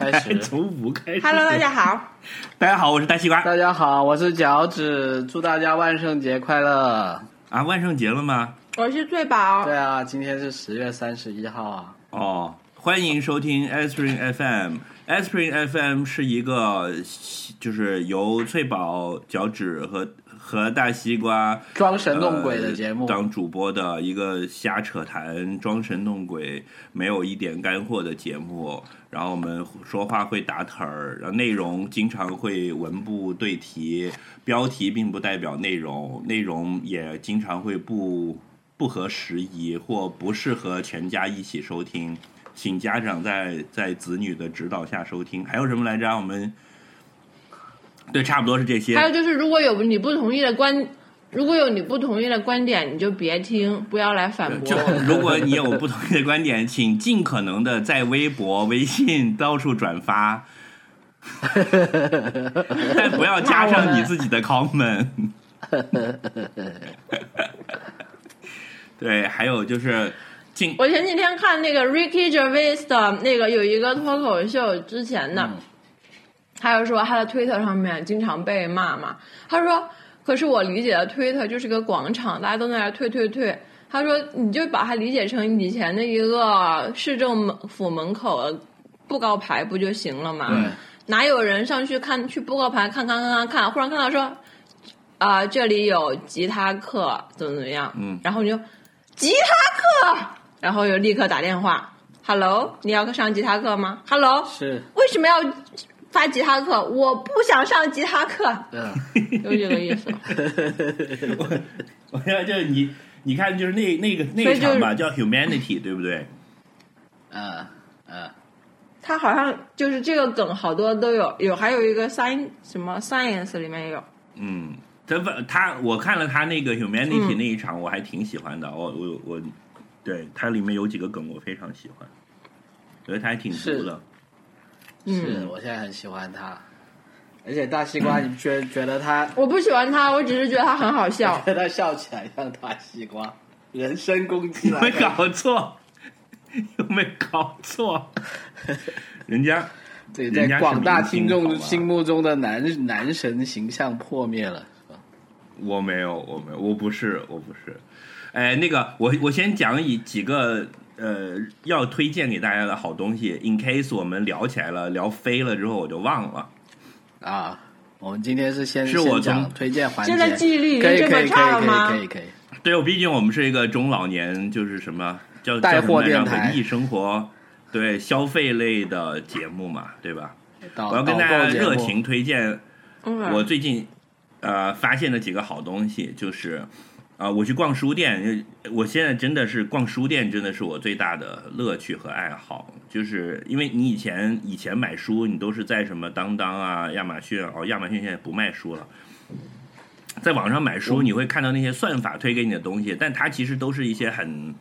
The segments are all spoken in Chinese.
开始。从五开始。Hello，大家好。大家好，我是大西瓜大家好，我是脚趾，祝大家万圣节快乐。啊！万圣节了吗？我是醉宝。对啊，今天是十月三十一号啊。哦，欢迎收听 Aspirin FM。Aspirin FM 是一个就是由翠宝、脚趾和和大西瓜装神弄鬼的节目，呃当主播的一个瞎扯谈、装神弄鬼、没有一点干货的节目。然后我们说话会打盹儿，然后内容经常会文不对题，标题并不代表内容，内容也经常会不不合时宜或不适合全家一起收听，请家长在在子女的指导下收听。还有什么来着？我们对，差不多是这些。还有就是，如果有你不同意的观，如果有你不同意的观点，你就别听，不要来反驳就驳。如果你有不同意的观点，请尽可能的在微博、微信到处转发，但不要加上你自己的 comment。对，还有就是尽我前几天看那个 Ricky Gervais 的那个有一个脱口秀之前的，他就说他的推特上面经常被骂嘛。他说：“可是我理解的推特就是个广场，大家都在那儿推推推。”他说：“你就把它理解成以前的一个市政府门口的布告牌不就行了嘛？哪有人上去看去布告牌看看看看看，忽然看到说啊、这里有吉他课怎么怎么样？嗯然后你就吉他课，然后又立刻打电话，Hello，你要上吉他课吗？Hello，是，为什么要发吉他课？我不想上吉他课，嗯，就这个意思。我，我要就是你，你看就是那那个那所以就是个场吧，叫 Humanity，对不对？嗯嗯，他好像就是这个梗，好多都有，有还有一个 science 什么 science 里面也有。嗯，他不他我看了他那个 Humanity 嗯那一场，我还挺喜欢的。我我我，对它里面有几个梗我非常喜欢，觉得他还挺毒的。是嗯，我现在很喜欢他，而且大西瓜，你觉觉得他我不喜欢他，我只是觉得他很好笑。觉得他笑起来像大西瓜，人身攻击来没有搞错？有没有搞错？人家对，人家是在广大听众明星好吧心目中的男男神形象破灭了，是吧？我没有，我没有，我不是，我不是。哎，那个，我我先讲以几个呃要推荐给大家的好东西，in case 我们聊起来了，聊飞了之后我就忘了。啊，我们今天是先是我先讲从推荐环节，现在记忆力已可以经这么可以可以可以差吗可？以可以，对，我毕竟我们是一个中老年，就是什么叫带货电台文艺生活，对消费类的节目嘛，对吧？我要跟大家热情推荐嗯，我最近呃发现的几个好东西，就是啊、我去逛书店，我现在真的是逛书店，真的是我最大的乐趣和爱好。就是因为你以前以前买书，你都是在什么当当啊、亚马逊哦，亚马逊现在不卖书了。在网上买书，你会看到那些算法推给你的东西，但它其实都是一些很，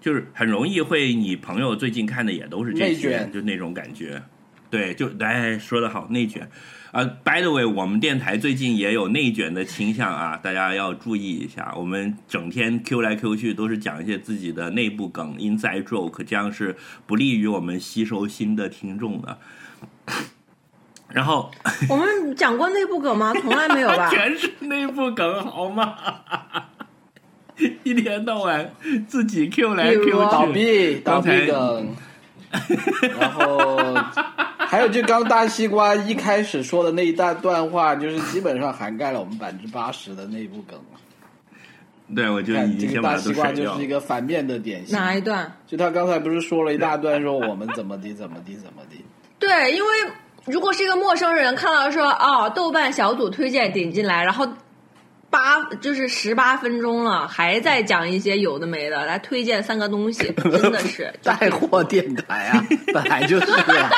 就是很容易会你朋友最近看的也都是这些，就那种感觉。对，就哎说的好，内卷。啊、b y the way，我们电台最近也有内卷的倾向啊，大家要注意一下。我们整天 Q 来 Q 去，都是讲一些自己的内部梗、inside joke，这样是不利于我们吸收新的听众的。然后我们讲过内部梗吗？从来没有吧？全是内部梗，好吗？一天到晚自己 Q 来 Q 倒去，闭倒刚才闭梗，然后还有就刚大西瓜一开始说的那一大段话，就是基本上涵盖了我们百分之八十的内部梗。对我就看已经这个大西瓜就是一。个反面的典型。哪一段？就他刚才不是说了一大段，说我们怎么地怎么地怎么地。对，因为如果是一个陌生人看到说哦，豆瓣小组推荐点进来，然后八就是十八分钟了，还在讲一些有的没的，来推荐三个东西，真的是 带货电台啊，本来就是啊，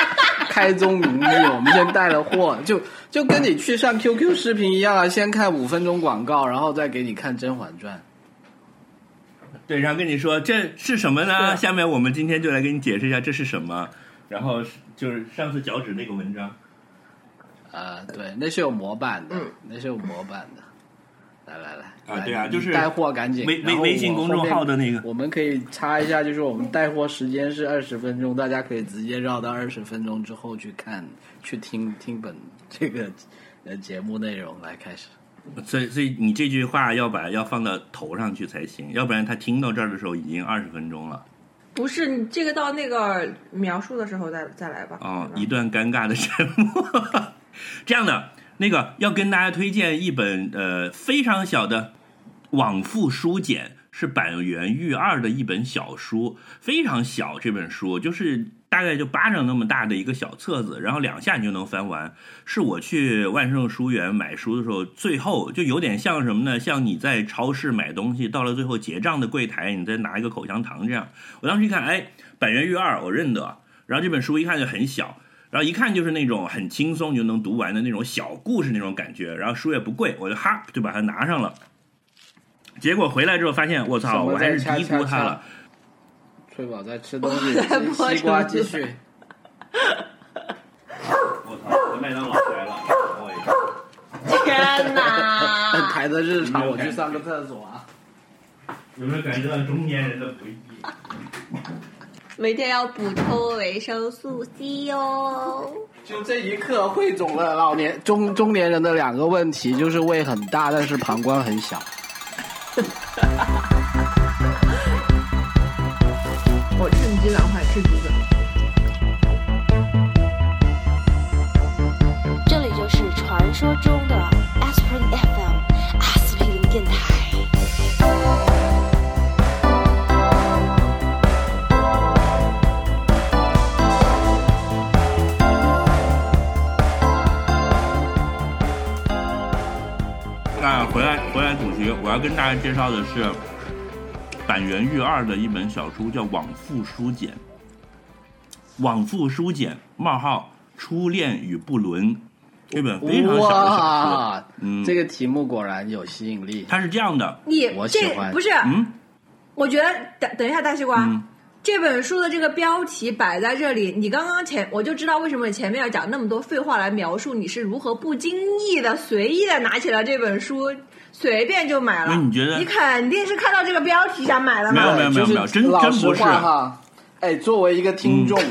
开宗明义，我们先带了货，就就跟你去上 QQ 视频一样啊，先看五分钟广告，然后再给你看《甄嬛传对，然后跟你说这是什么呢？对下面我们今天就来给你解释一下这是什么。然后是就是上次脚趾那个文章，》啊，对，那是有模板的，嗯那是有模板的。来来来啊对啊就是带货赶紧。微微微信公众号的那个我们可以插一下，就是我们带货时间是二十分钟，大家可以直接绕到二十分钟之后去看，去听听本这个呃节目内容来开始。所以所以你这句话要把要放到头上去才行，要不然他听到这儿的时候已经二十分钟了。不是你这个到那个描述的时候再再来吧。哦，一段尴尬的沉默。这样的，那个要跟大家推荐一本呃非常小的往复书简，是板垣育二的一本小书，非常小。这本书就是大概就巴掌那么大的一个小册子，然后两下你就能翻完。是我去万盛书园买书的时候，最后就有点像什么呢？像你在超市买东西，到了最后结账的柜台，你再拿一个口香糖这样。我当时一看，哎，板垣育二，我认得。然后这本书一看就很小，然后一看就是那种很轻松你就能读完的那种小故事那种感觉。然后书也不贵，我就哈就把它拿上了。结果回来之后发现，我操，我还是在低估它了。。翠宝在吃东西，西瓜继续。我操，麦当劳来了，等我一下。天哪！台的日常，我去上个厕所啊。有没有感觉到中年人的不易？每天要补充维生素 C 哦。就这一刻汇总了老年中中年人的两个问题，就是胃很大，但是膀胱很小。我趁机赶快吃橘子。我要跟大家介绍的是板垣育二的一本小书，叫《往复书简》。往复书简冒号初恋与不伦，这本非常小的小书。嗯这个题目果然有吸引力。它是这样的，你我喜这欢不是？嗯我觉得等等一下，大西瓜。嗯，这本书的这个标题摆在这里，你刚刚前我就知道为什么你前面要讲那么多废话来描述你是如何不经意的、随意的拿起了这本书，随便就买了。那你觉得你肯定是看到这个标题想买了没有嘛？没有没有没有，真真不是。哈。哎，作为一个听众，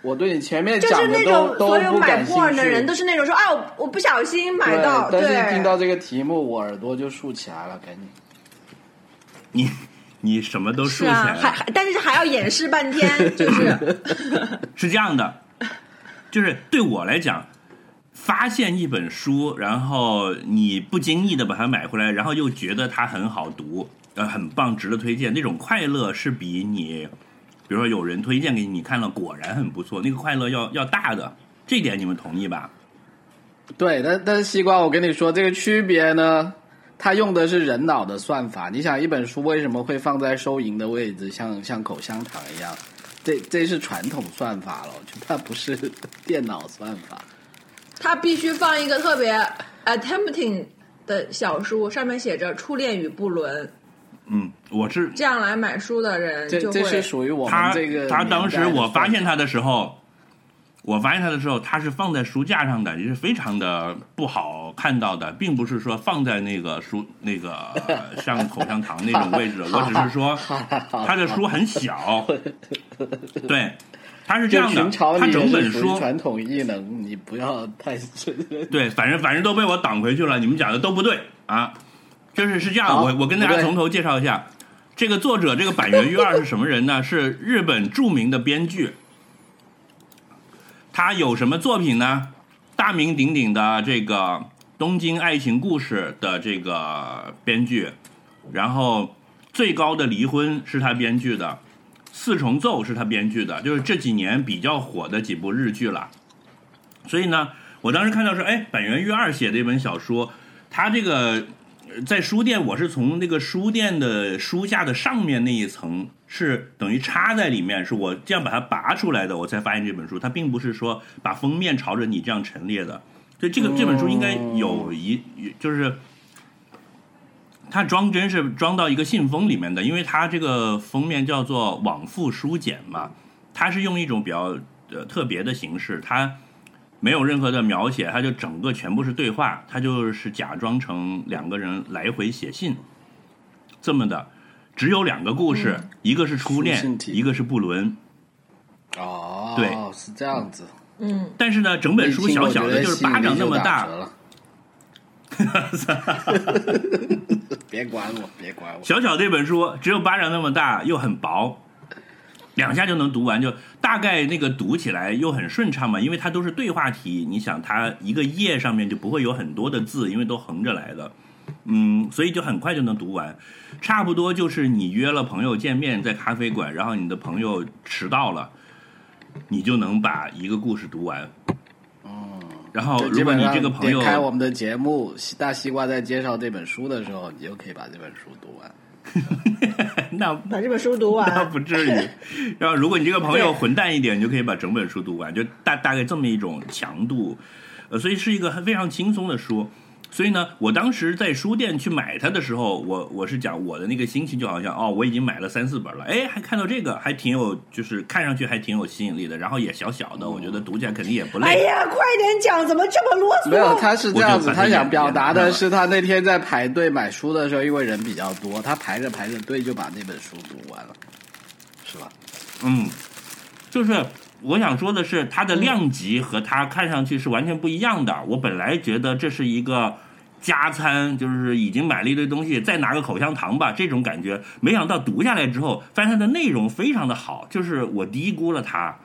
我对你前面就讲的是那种都都所有买不感兴 porn 的人都。是那种说啊，我我不小心买到，但是听到这个题目，我耳朵就竖起来了，赶紧。你你什么都竖起来，了。啊还还但是还要演示半天，就是 是这样的，就是对我来讲，发现一本书，然后你不经意的把它买回来，然后又觉得它很好读，呃，很棒，值得推荐，那种快乐是比你，比如说有人推荐给你，你看了果然很不错，那个快乐要要大的。这点你们同意吧？对，但但是西瓜，我跟你说这个区别呢，它用的是人脑的算法。你想，一本书为什么会放在收银的位置，像像口香糖一样？这这是传统算法了，就它不是电脑算法。他必须放一个特别 attempting 的小书，上面写着“初恋与不伦。嗯，我是”，这样来买书的人这这就会是属于我这个他当时我发现他的时候，我发现他的时候，他是放在书架上的，也是非常的不好看到的，并不是说放在那个书 那个呃像口香糖那种位置。我只是说他的书很小，对，他是这样的他整本书传统异能，你不要太对，反正反正都被我挡回去了，你们讲的都不对啊。就是是这样，我我跟大家从头介绍一下，这个作者这个板垣育二是什么人呢？是日本著名的编剧。他有什么作品呢？大名鼎鼎的这个《东京爱情故事》的这个编剧，然后《最高的离婚》是他编剧的，《四重奏》是他编剧的，就是这几年比较火的几部日剧了。所以呢，我当时看到说，哎，板垣育二写的一本小说，他这个在书店，我是从那个书店的书架的上面那一层，是等于插在里面，是我这样把它拔出来的，我才发现这本书，它并不是说把封面朝着你这样陈列的。所以这个这本书应该有一，就是它装帧是装到一个信封里面的，因为它这个封面叫做往复书简嘛，它是用一种比较呃特别的形式，它没有任何的描写，它就整个全部是对话，它就是假装成两个人来回写信，这么的，只有两个故事，一个是初恋一个是布伦。哦，对是这样子。嗯，但是呢，整本书小小的，就是巴掌那么大，了。别管我，别管我。小小这本书只有巴掌那么大，又很薄，两下就能读完，就大概那个读起来又很顺畅嘛，因为它都是对话题。你想，它一个页上面就不会有很多的字，因为都横着来的，嗯，所以就很快就能读完。差不多就是你约了朋友见面在咖啡馆，然后你的朋友迟到了，你就能把一个故事读完。然后如果你这个朋友点开我们的节目，大西瓜在介绍这本书的时候，你就可以把这本书读完。那把这本书读完那。不至于。然后，如果你这个朋友混蛋一点，你就可以把整本书读完，就大大概这么一种强度。呃，所以是一个非常轻松的书。所以呢，我当时在书店去买它的时候，我我是讲我的那个心情就好像哦，我已经买了三四本了，哎，还看到这个，还挺有，就是看上去还挺有吸引力的，然后也小小的，我觉得读起来肯定也不累。哎呀，快点讲，怎么这么啰嗦？没有，他是这样子，他想表达的是他那天在排队买书的时候，因为人比较多，他排着排着队就把那本书读完了，是吧？嗯，就是我想说的是，它的量级和它看上去是完全不一样的。我本来觉得这是一个加餐，就是已经买了一堆东西，再拿个口香糖吧这种感觉。没想到读下来之后，发现它的内容非常的好，就是我低估了它。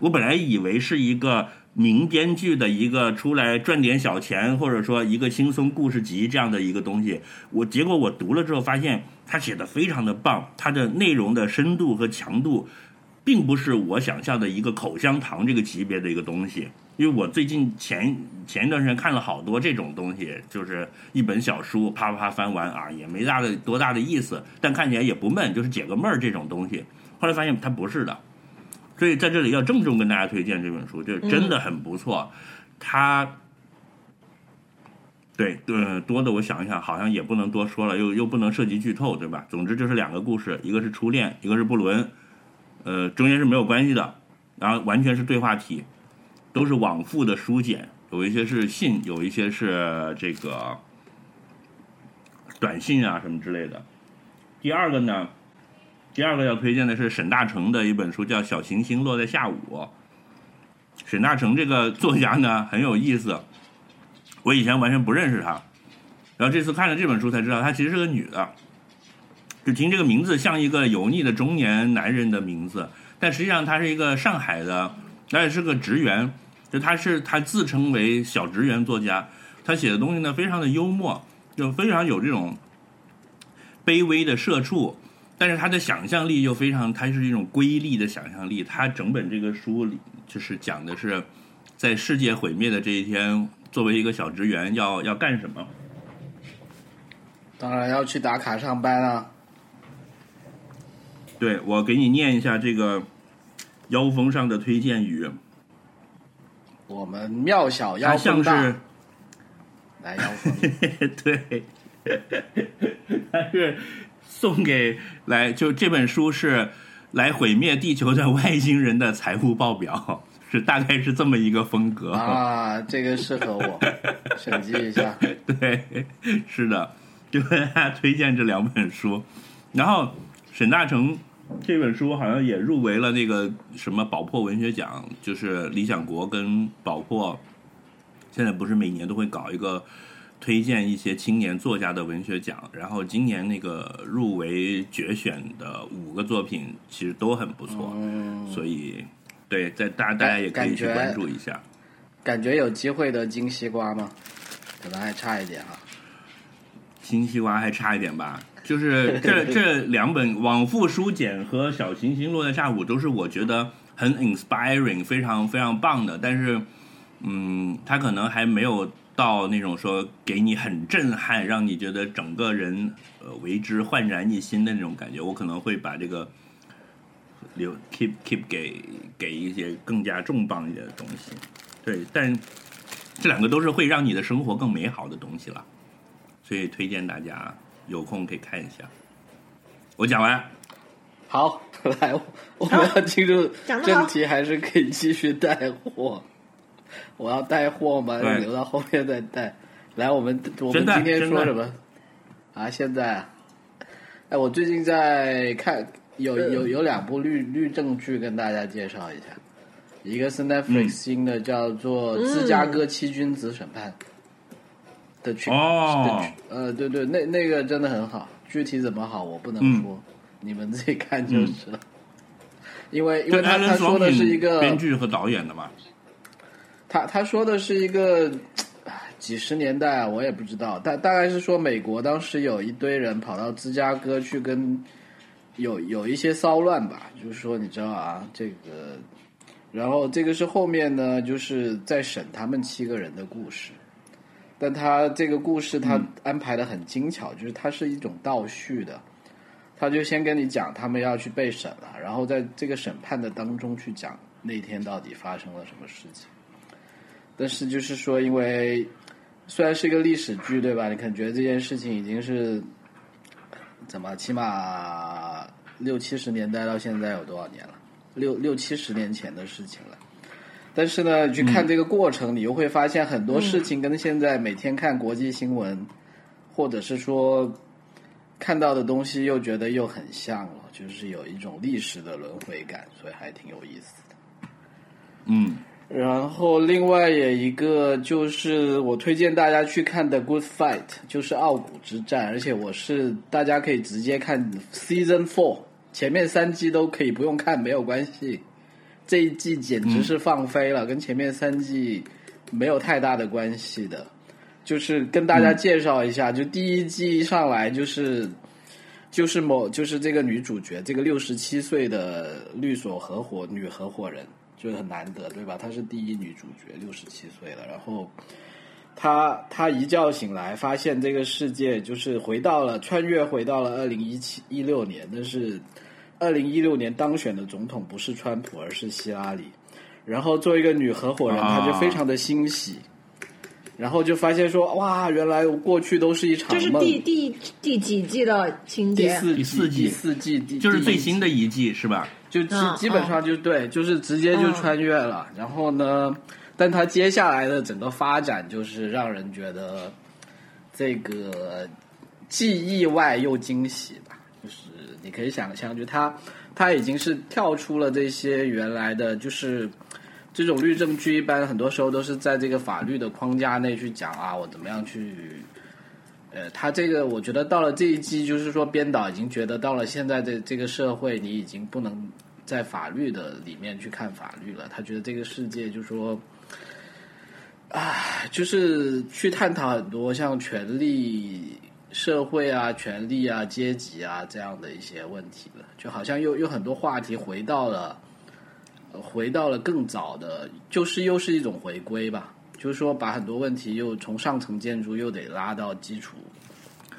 我本来以为是一个名编剧的一个出来赚点小钱，或者说一个轻松故事集这样的一个东西，我结果我读了之后发现，他写的非常的棒，它的内容的深度和强度，并不是我想象的一个口香糖这个级别的一个东西。因为我最近前前一段时间看了好多这种东西，就是一本小书啪啪啪翻完啊，也没大的多大的意思，但看起来也不闷，就是解个闷儿这种东西。后来发现它不是的，所以在这里要郑重跟大家推荐这本书，这真的很不错。它对，呃，多的我想一想，好像也不能多说了，又又不能涉及剧透，对吧？总之就是两个故事，一个是初恋，一个是布伦，呃，中间是没有关系的，然后完全是对话体，都是往复的书简，有一些是信，有一些是这个短信啊什么之类的。第二个呢，第二个要推荐的是沈大成的一本书，叫《小行星落在下午》。沈大成这个作家呢很有意思，我以前完全不认识他，然后这次看了这本书才知道，她其实是个女的。就听这个名字像一个油腻的中年男人的名字，但实际上他是一个上海的，而且是个职员。就他是他自称为小职员作家，他写的东西呢非常的幽默，就非常有这种卑微的社畜，但是他的想象力又非常，他是一种瑰丽的想象力。他整本这个书里就是讲的是在世界毁灭的这一天，作为一个小职员要要干什么。当然要去打卡上班啊。对我给你念一下这个腰封上的推荐语，我们庙小它妖风大像是，来妖风，对，它是送给来就这本书是来毁灭地球的外星人的财务报表，是大概是这么一个风格。啊，这个适合我，审计一下。对，是的，就跟大家推荐这两本书。然后沈大成这本书好像也入围了那个什么宝珀文学奖，就是理想国跟宝珀现在不是每年都会搞一个推荐一些青年作家的文学奖，然后今年那个入围决选的五个作品其实都很不错，嗯，所以对，在大大家也可以去关注一下。感觉有机会的金西瓜吗？可能还差一点哈。金西瓜还差一点吧，就是 这这两本《往复书简》和《小行星落在下午》都是我觉得很 inspiring、非常非常棒的，但是，嗯，它可能还没有到那种说给你很震撼，让你觉得整个人呃为之焕然一新的那种感觉。我可能会把这个留 keep keep 给给一些更加重磅一点的东西。对，但这两个都是会让你的生活更美好的东西了。所以推荐大家有空可以看一下。我讲完，好，来，我们要进入正题，还是可以继续带货？我要带货吗？留到后面再带。来，我们我们今天说什么？啊，现在啊，哎，我最近在看有有有两部律律政剧跟大家介绍一下，一个是 Netflix 新的叫做《芝加哥七君子审判》哦的呃，对对，那那个真的很好，具体怎么好我不能嗯说，你们自己看就是了。因为因为他他说的是一个编剧和导演的嘛？他他说的是一个几十年代啊，我也不知道，大大概是说美国当时有一堆人跑到芝加哥去跟有有一些骚乱吧，就是说你知道啊，这个，然后这个是后面呢，就是在审他们七个人的故事，但他这个故事他安排的很精巧，就是它是一种倒叙的。他就先跟你讲他们要去被审了，然后在这个审判的当中去讲那天到底发生了什么事情。但是就是说，因为虽然是一个历史剧，对吧？你可能觉得这件事情已经是怎么，起码六七十年代到现在有多少年了？六六七十年前的事情了。但是呢，你去看这个过程，你又会发现很多事情跟现在每天看国际新闻，或者是说看到的东西，又觉得又很像了，就是有一种历史的轮回感，所以还挺有意思的。嗯，然后另外也一个就是我推荐大家去看的《Good Fight》，就是傲骨之战，而且我是大家可以直接看 Season Four，前面三季都可以不用看，没有关系。这一季简直是放飞了，跟前面三季没有太大的关系的。就是跟大家介绍一下，就第一季上来就是就是某就是这个女主角，这个六十七岁的律所合伙女合伙人，就很难得，对吧？她是第一女主角，六十七岁了，然后她她一觉醒来，发现这个世界就是回到了穿越回到了二零一七一六年，但是二零一六年当选的总统不是川普，而是希拉里。然后作为一个女合伙人，啊她就非常的欣喜。然后就发现说，哇，原来我过去都是一场这是梦。第第第几季的情节？第四第四季第四季第就是最新的一季是吧？就基嗯基本上就对，就是直接就穿越了。然后呢，但他接下来的整个发展就是让人觉得这个既意外又惊喜吧。你可以想象，就他，他已经是跳出了这些原来的，就是这种律政剧，一般很多时候都是在这个法律的框架内去讲啊，我怎么样去。呃，他这个我觉得到了这一季，就是说编导已经觉得到了现在的这个社会，你已经不能在法律的里面去看法律了。他觉得这个世界就是说，啊，就是去探讨很多像权力、社会啊、权力啊、阶级啊这样的一些问题了。就好像又又很多话题回到了，回到了更早的，就是又是一种回归吧。就是说，把很多问题又从上层建筑又得拉到基础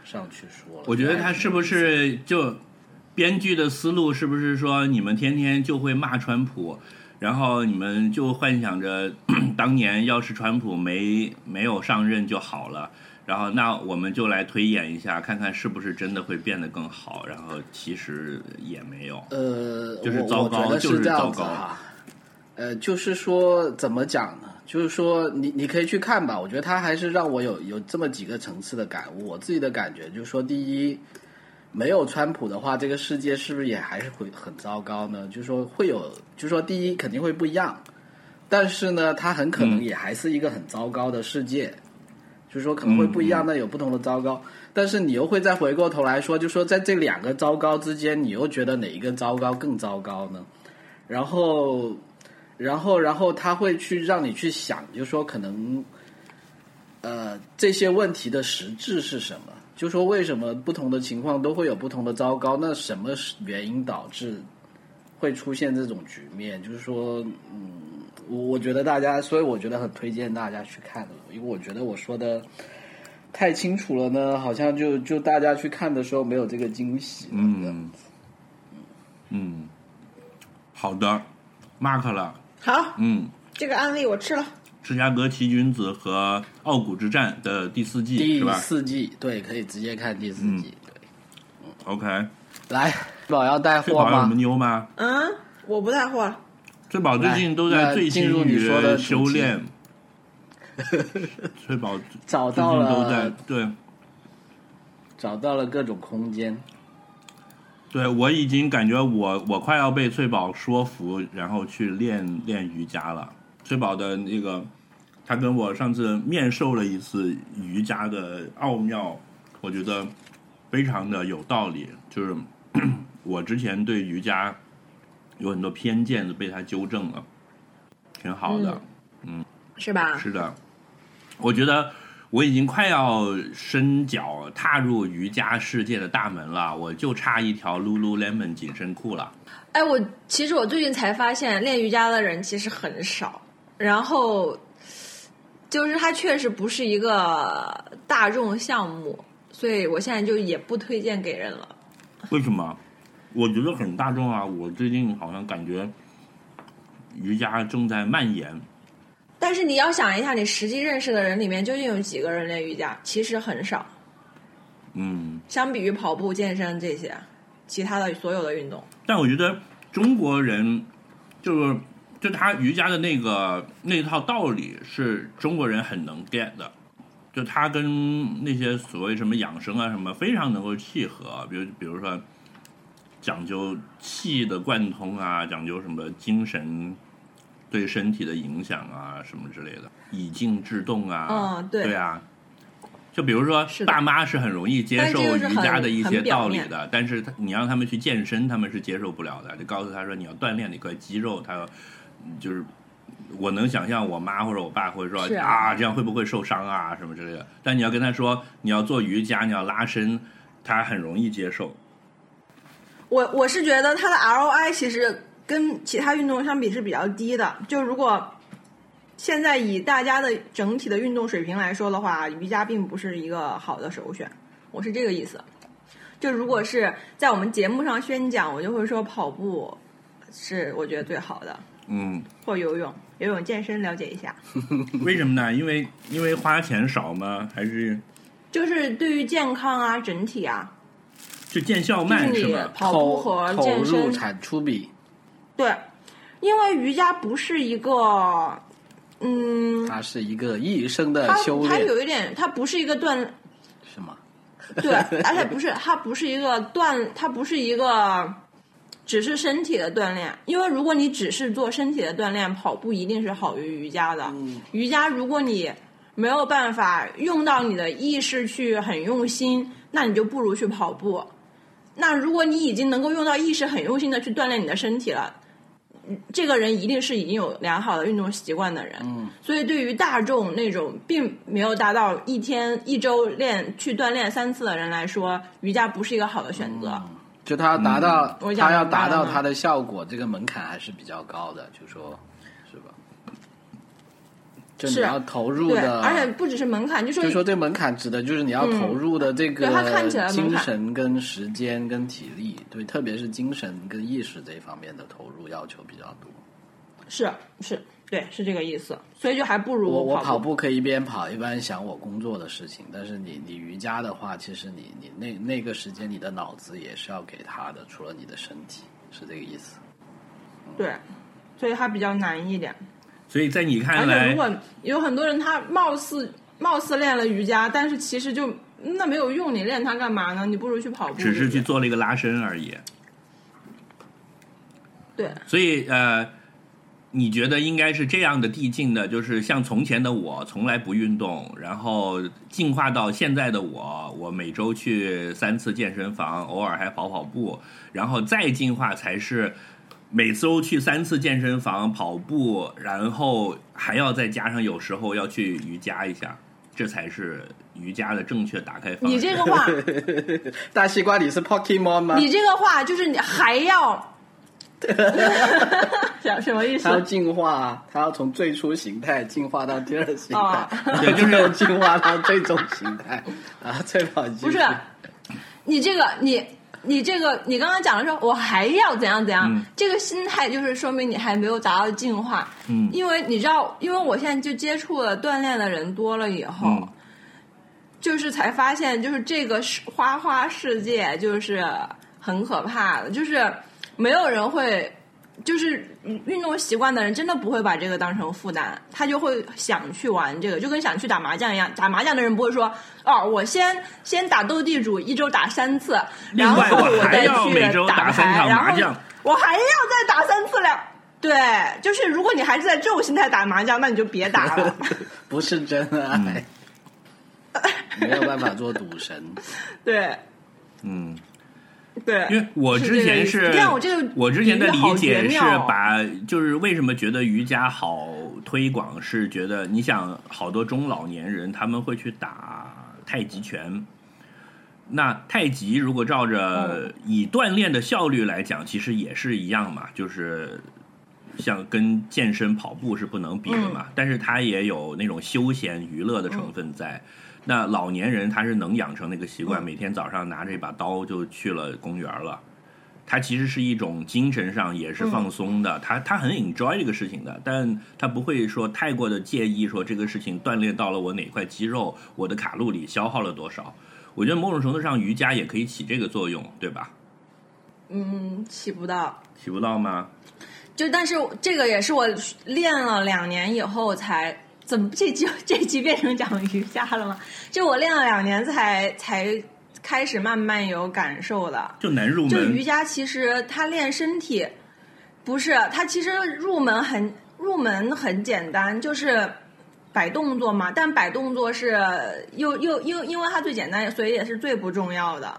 上去说了。我觉得他是不是就编剧的思路是不是说你们天天就会骂川普，然后你们就幻想着 当年要是川普没没有上任就好了，然后那我们就来推演一下，看看是不是真的会变得更好，然后其实也没有。呃，就是我糟糕就是糟糕子哈。呃，就是说怎么讲呢？就是说你你可以去看吧，我觉得它还是让我有有这么几个层次的感悟。我自己的感觉就是说，第一，没有川普的话，这个世界是不是也还是会很糟糕呢？就是说会有，就是说第一肯定会不一样，但是呢，它很可能嗯也还是一个很糟糕的世界。就是说可能会不一样，那有不同的糟糕，但是你又会再回过头来说，就说在这两个糟糕之间，你又觉得哪一个糟糕更糟糕呢？然后，然后，然后他会去让你去想，就说可能，呃，这些问题的实质是什么？就说为什么不同的情况都会有不同的糟糕？那什么原因导致会出现这种局面？就是说，嗯，我我觉得大家，所以我觉得很推荐大家去看的，因为我觉得我说的太清楚了呢，好像就就大家去看的时候没有这个惊喜。嗯嗯，好的，mark 了。好，嗯，这个案例我吃了。芝加哥奇君子和傲骨之战的第四季第是吧四季对，可以直接看第四嗯季。对，？OK，来，宝要带货吗翠宝有什么？妞吗？嗯，我不带货了。翠宝最近都在来醉心进入你说的于主题修炼 翠宝找最近到都在，对找到了各种空间。对，我已经感觉我我快要被翠宝说服，然后去练练瑜伽了。翠宝的那个，他跟我上次面授了一次瑜伽的奥妙，我觉得非常的有道理。就是 我之前对瑜伽有很多偏见都被他纠正了，挺好的。嗯是吧？是的，我觉得我已经快要伸脚踏入瑜伽世界的大门了，我就差一条 Lululemon 紧身裤了。哎，我其实我最近才发现，练瑜伽的人其实很少，然后就是它确实不是一个大众项目，所以我现在就也不推荐给人了。为什么？我觉得很大众啊！我最近好像感觉瑜伽正在蔓延。但是你要想一下，你实际认识的人里面究竟有几个人练瑜伽？其实很少，嗯，相比于跑步、健身这些，其他的所有的运动。但我觉得中国人就是就他瑜伽的那个那套道理是中国人很能 get 的，就他跟那些所谓什么养生啊什么非常能够契合，比如比如说讲究气的贯通啊，讲究什么精神对身体的影响啊什么之类的，以静制动啊，嗯对对啊。就比如说爸妈是很容易接受瑜伽的一些道理的，但是他你让他们去健身，他们是接受不了的。就告诉他说你要锻炼那块肌肉，他就是我能想象我妈或者我爸会说是啊这样会不会受伤啊什么之类的。但你要跟他说你要做瑜伽，你要拉伸，他很容易接受。我我是觉得它的 ROI 其实跟其他运动相比是比较低的。就如果现在以大家的整体的运动水平来说的话，瑜伽并不是一个好的首选。我是这个意思。就如果是在我们节目上宣讲，我就会说跑步是我觉得最好的，嗯，或游泳，游泳健身了解一下。为什么呢？因为因为花钱少吗？还是就是对于健康啊，整体啊，就见效慢是吧？跑步和投投入健身产出比，对，因为瑜伽不是一个，嗯，它是一个一生的它它修炼，有一点，它不是一个锻，是吗？对，而且不是，它不是一个锻，它不是一个只是身体的锻炼。因为如果你只是做身体的锻炼，跑步一定是好于瑜伽的。嗯瑜伽如果你没有办法用到你的意识去很用心，那你就不如去跑步。那如果你已经能够用到意识很用心的去锻炼你的身体了，嗯这个人一定是已经有良好的运动习惯的人。嗯，所以对于大众那种并没有达到一天一周练去锻炼三次的人来说，瑜伽不是一个好的选择。就他要达到，嗯我讲它要达到他的效果，这个门槛还是比较高的，就说？就你是要投入，的，而且不只是门槛，就说就说这门槛指的就是你要投入的这个精神跟时间跟体力，对，特别是精神跟意识这一方面的投入要求比较多。是是，对，是这个意思。所以就还不如我我跑跑步可以一边跑一边想我工作的事情，但是你你瑜伽的话，其实你你那那个时间你的脑子也是要给他的，除了你的身体，是这个意思。对，所以它比较难一点。所以在你看来，且如果有很多人他貌似貌似练了瑜伽，但是其实就那没有用，你练它干嘛呢？你不如去跑步。只是去做了一个拉伸而已。对。所以呃，你觉得应该是这样的递进的，就是像从前的我从来不运动，然后进化到现在的我，我每周去三次健身房，偶尔还跑跑步，然后再进化才是每周去三次健身房跑步，然后还要再加上有时候要去瑜伽一下，这才是瑜伽的正确打开方式。你这个话，大西瓜，你是 Pokemon 吗？你这个话就是你还要，什什么意思它？要进化，它要从最初形态进化到第二形态，啊对就是进化到最终形态啊！最好不是，你这个你你这个你刚刚讲的时候我还要怎样怎样，嗯。这个心态就是说明你还没有达到进化。嗯。因为你知道，因为我现在就接触了锻炼的人多了以后，嗯。就是才发现，就是这个世花花世界就是很可怕的，就是没有人会就是运动习惯的人，真的不会把这个当成负担，他就会想去玩这个，就跟想去打麻将一样。打麻将的人不会说，哦，我先先打斗地主，一周打三次，然后我再去打打牌，三场然后麻将我还要再打三次两。对，就是如果你还是在这种心态打麻将，那你就别打了。不是真爱，没有办法做赌神。对嗯，对，因为我之前是，我这个我之前的理解是把，就是为什么觉得瑜伽好推广，是觉得你想好多中老年人他们会去打太极拳。那太极如果照着以锻炼的效率来讲，其实也是一样嘛，就是像跟健身跑步是不能比的嘛，但是它也有那种休闲娱乐的成分在。那老年人他是能养成那个习惯，每天早上拿着一把刀就去了公园了。他其实是一种精神上也是放松的，他他很 enjoy 这个事情的，但他不会说太过的介意说这个事情锻炼到了我哪块肌肉，我的卡路里消耗了多少。我觉得某种程度上瑜伽也可以起这个作用，对吧？嗯，起不到。起不到吗？就但是这个也是我练了两年以后才怎么这集 这集变成讲瑜伽了吗？就我练了两年才才开始慢慢有感受的。就难入门就瑜。伽其实它练身体，不是它其实入门很入门很简单，就是摆动作嘛。但摆动作是又又又因为它最简单，所以也是最不重要的。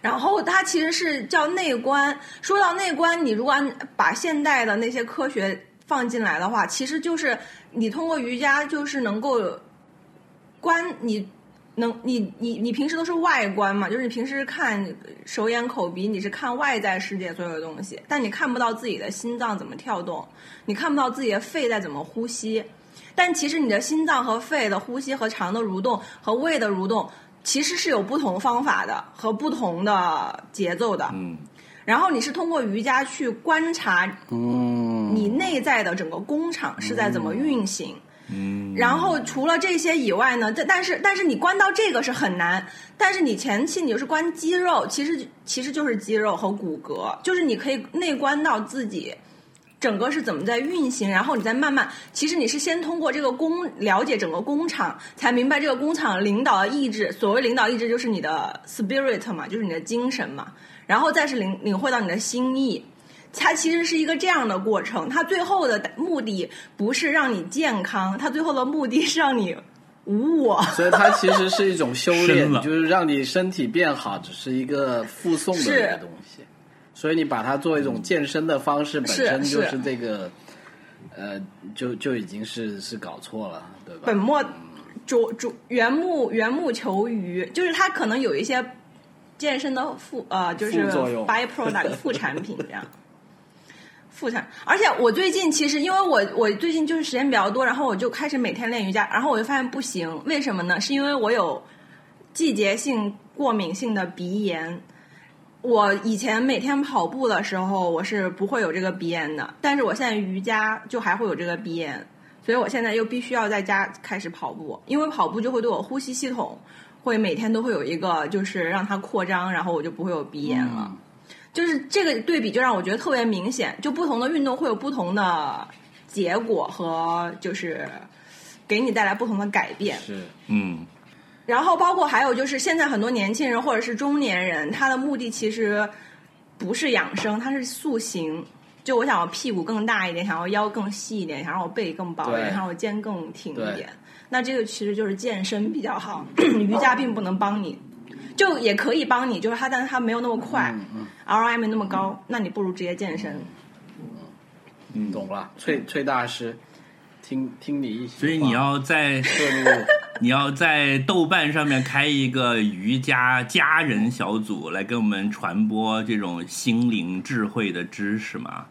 然后它其实是叫内观。说到内观，你如果按把现代的那些科学放进来的话，其实就是你通过瑜伽就是能够观你能你你你平时都是外观嘛，就是你平时看手眼口鼻，你是看外在世界所有的东西，但你看不到自己的心脏怎么跳动，你看不到自己的肺在怎么呼吸。但其实你的心脏和肺的呼吸和肠的蠕动和胃的蠕动，其实是有不同方法的和不同的节奏的。嗯，然后你是通过瑜伽去观察嗯，你内在的整个工厂是在怎么运行。嗯，然后除了这些以外呢，但但是但是你关到这个是很难，但是你前期你就是关肌肉，其实其实就是肌肉和骨骼，就是你可以内观到自己整个是怎么在运行，然后你再慢慢，其实你是先通过这个工了解整个工厂，才明白这个工厂领导的意志。所谓领导意志就是你的 spirit 嘛，就是你的精神嘛，然后再是领领会到你的心意。它其实是一个这样的过程，它最后的目的不是让你健康，它最后的目的是让你无我。所以它其实是一种修炼就是让你身体变好，只是一个附送的一个东西。所以你把它作为一种健身的方式，本身就是是这个，呃，就就已经是是搞错了，对吧？本末主主缘木缘木求鱼，就是它可能有一些健身的副呃，就是副作用 byproduct 副产品这样。副产，而且我最近其实因为我我最近就是时间比较多，然后我就开始每天练瑜伽，然后我就发现不行，为什么呢？是因为我有季节性过敏性的鼻炎。我以前每天跑步的时候，我是不会有这个鼻炎的，但是我现在瑜伽就还会有这个鼻炎，所以我现在又必须要在家开始跑步，因为跑步就会对我呼吸系统会每天都会有一个就是让它扩张，然后我就不会有鼻炎了。就是这个对比就让我觉得特别明显，就不同的运动会有不同的结果和就是给你带来不同的改变。是嗯，然后包括还有就是现在很多年轻人或者是中年人，他的目的其实不是养生，他是塑形。就我想要屁股更大一点，想要腰更细一点，想让我背更薄一点，想让我肩更挺一点。那这个其实就是健身比较好，瑜伽并不能帮你，就也可以帮你，就是它，但是它没有那么快、嗯 r o i 没那么高，那你不如直接健身。嗯，懂了，崔崔大师，听听你一所以你要在 你要在豆瓣上面开一个瑜伽家人小组，来跟我们传播这种心灵智慧的知识嘛？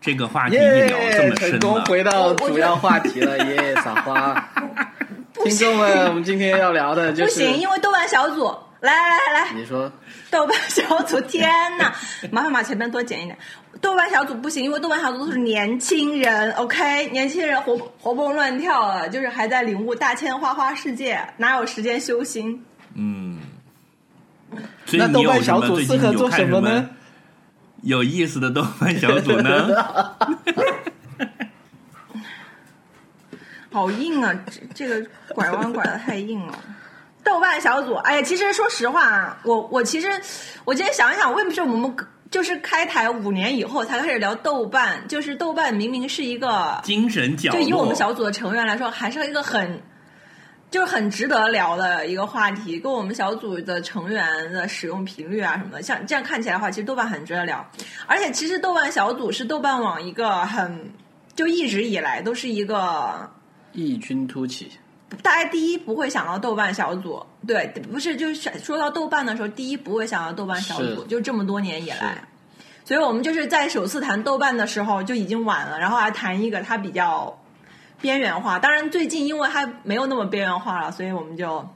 这个话题一聊这，么深成功了，回到主要话题了，耶，撒花。听众们，我们今天要聊的 就是不行，因为豆瓣小组，来来来来，你说豆瓣小组，天呐，麻烦把前面多剪一点。豆瓣小组不行，因为豆瓣小组都是年轻人，OK，年轻人活活蹦乱跳的，就是还在领悟大千花花世界，哪有时间修心？嗯。那豆瓣小组适合做什什么呢？有意思的豆瓣小组呢？好硬啊！这这个拐弯拐的太硬了。豆瓣小组，哎呀，其实说实话啊，我我其实我今天想一想，为什么我们就是开台五年以后才开始聊豆瓣？就是豆瓣明明是一个精神角就。以我们小组的成员来说，还是一个很就是很值得聊的一个话题，跟我们小组的成员的使用频率啊什么的，像这样看起来的话，其实豆瓣很值得聊。而且其实豆瓣小组是豆瓣网一个很就一直以来都是一个异军突起，大家第一不会想到豆瓣小组，对，不是就是说到豆瓣的时候，第一不会想到豆瓣小组，就这么多年以来。所以我们就是在首次谈豆瓣的时候就已经晚了，然后还谈一个它比较边缘化。当然，最近因为它没有那么边缘化了，所以我们就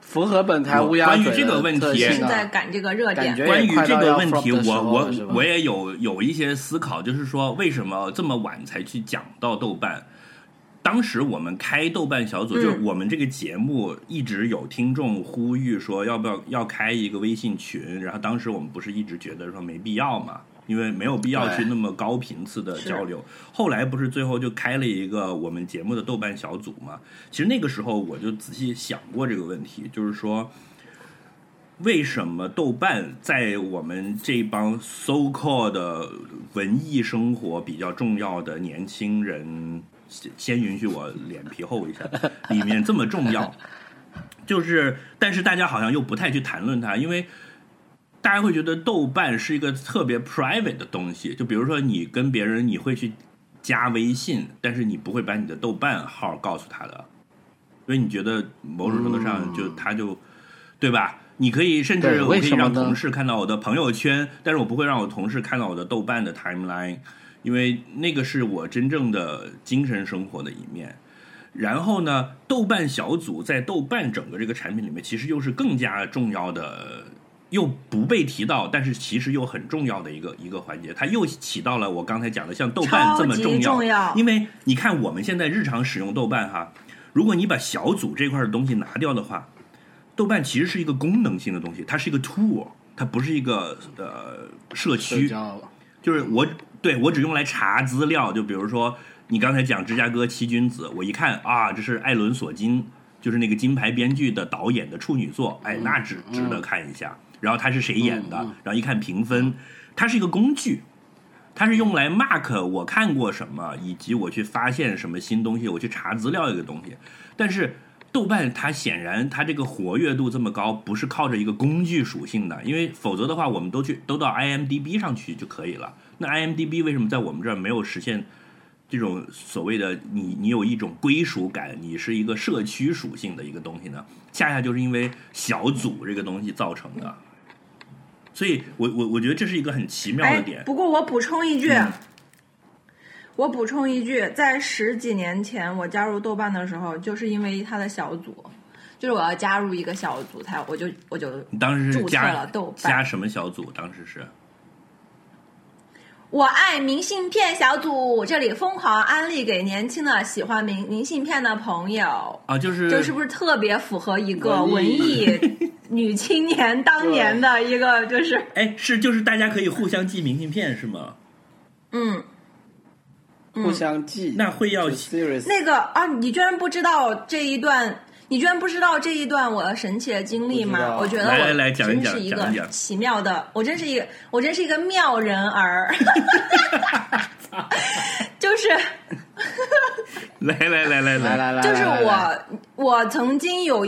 符合本台乌鸦关于嘴的这个问题特性啊是在赶这个热点。关于这个问题，我我我也有有一些思考，就是说为什么这么晚才去讲到豆瓣？当时我们开豆瓣小组，嗯就是我们这个节目一直有听众呼吁说要不要要开一个微信群，然后当时我们不是一直觉得说没必要嘛，因为没有必要去那么高频次的交流。后来不是最后就开了一个我们节目的豆瓣小组嘛？其实那个时候我就仔细想过这个问题，就是说。为什么豆瓣在我们这帮 so called 的文艺生活比较重要的年轻人，先先允许我脸皮厚一下，里面这么重要？就是，但是大家好像又不太去谈论它，因为大家会觉得豆瓣是一个特别 private 的东西。就比如说，你跟别人你会去加微信，但是你不会把你的豆瓣号告诉他的，因为你觉得某种程度上就他就对吧？你可以甚至我可以让同事看到我的朋友圈，但是我不会让我同事看到我的豆瓣的 timeline，因为那个是我真正的精神生活的一面。然后呢，豆瓣小组在豆瓣整个这个产品里面，其实又是更加重要的，又不被提到，但是其实又很重要的一个一个环节。它又起到了我刚才讲的像豆瓣这么重要，重要因为你看我们现在日常使用豆瓣哈，如果你把小组这块的东西拿掉的话，豆瓣其实是一个功能性的东西，它是一个 tool，它不是一个呃社社区。就是我对我只用来查资料，就比如说你刚才讲芝加哥七君子，我一看啊，这是艾伦索金，就是那个金牌编剧的导演的处女作，哎，那值值得看一下。然后他是谁演的？然后一看评分，它是一个工具，它是用来 mark 我看过什么，以及我去发现什么新东西，我去查资料一个东西。但是豆瓣它显然它这个活跃度这么高，不是靠着一个工具属性的，因为否则的话，我们都去都到 IMDB 上去就可以了。那 IMDB 为什么在我们这儿没有实现这种所谓的你你有一种归属感，你是一个社区属性的一个东西呢？恰恰就是因为小组这个东西造成的。所以我我我觉得这是一个很奇妙的哎点，。不过我补充一句，嗯我补充一句，在十几年前我加入豆瓣的时候，就是因为它的小组，就是我要加入一个小组，才我就我就你当时是注册加了豆瓣加什么小组？当时是我爱明信片小组，这里疯狂安利给年轻的喜欢明明信片的朋友。啊，就是就是不是特别符合一个文文艺艺女青年当年的一个 就是哎是就是大家可以互相寄明信片是吗？嗯。互相寄，那会要那个啊，你居然不知道这一段，你居然不知道这一段我的神奇的经历吗？我觉得我真是一个奇妙的，我真是一个，我真是一个妙人儿，就是来来来来来来来，就是我我曾经有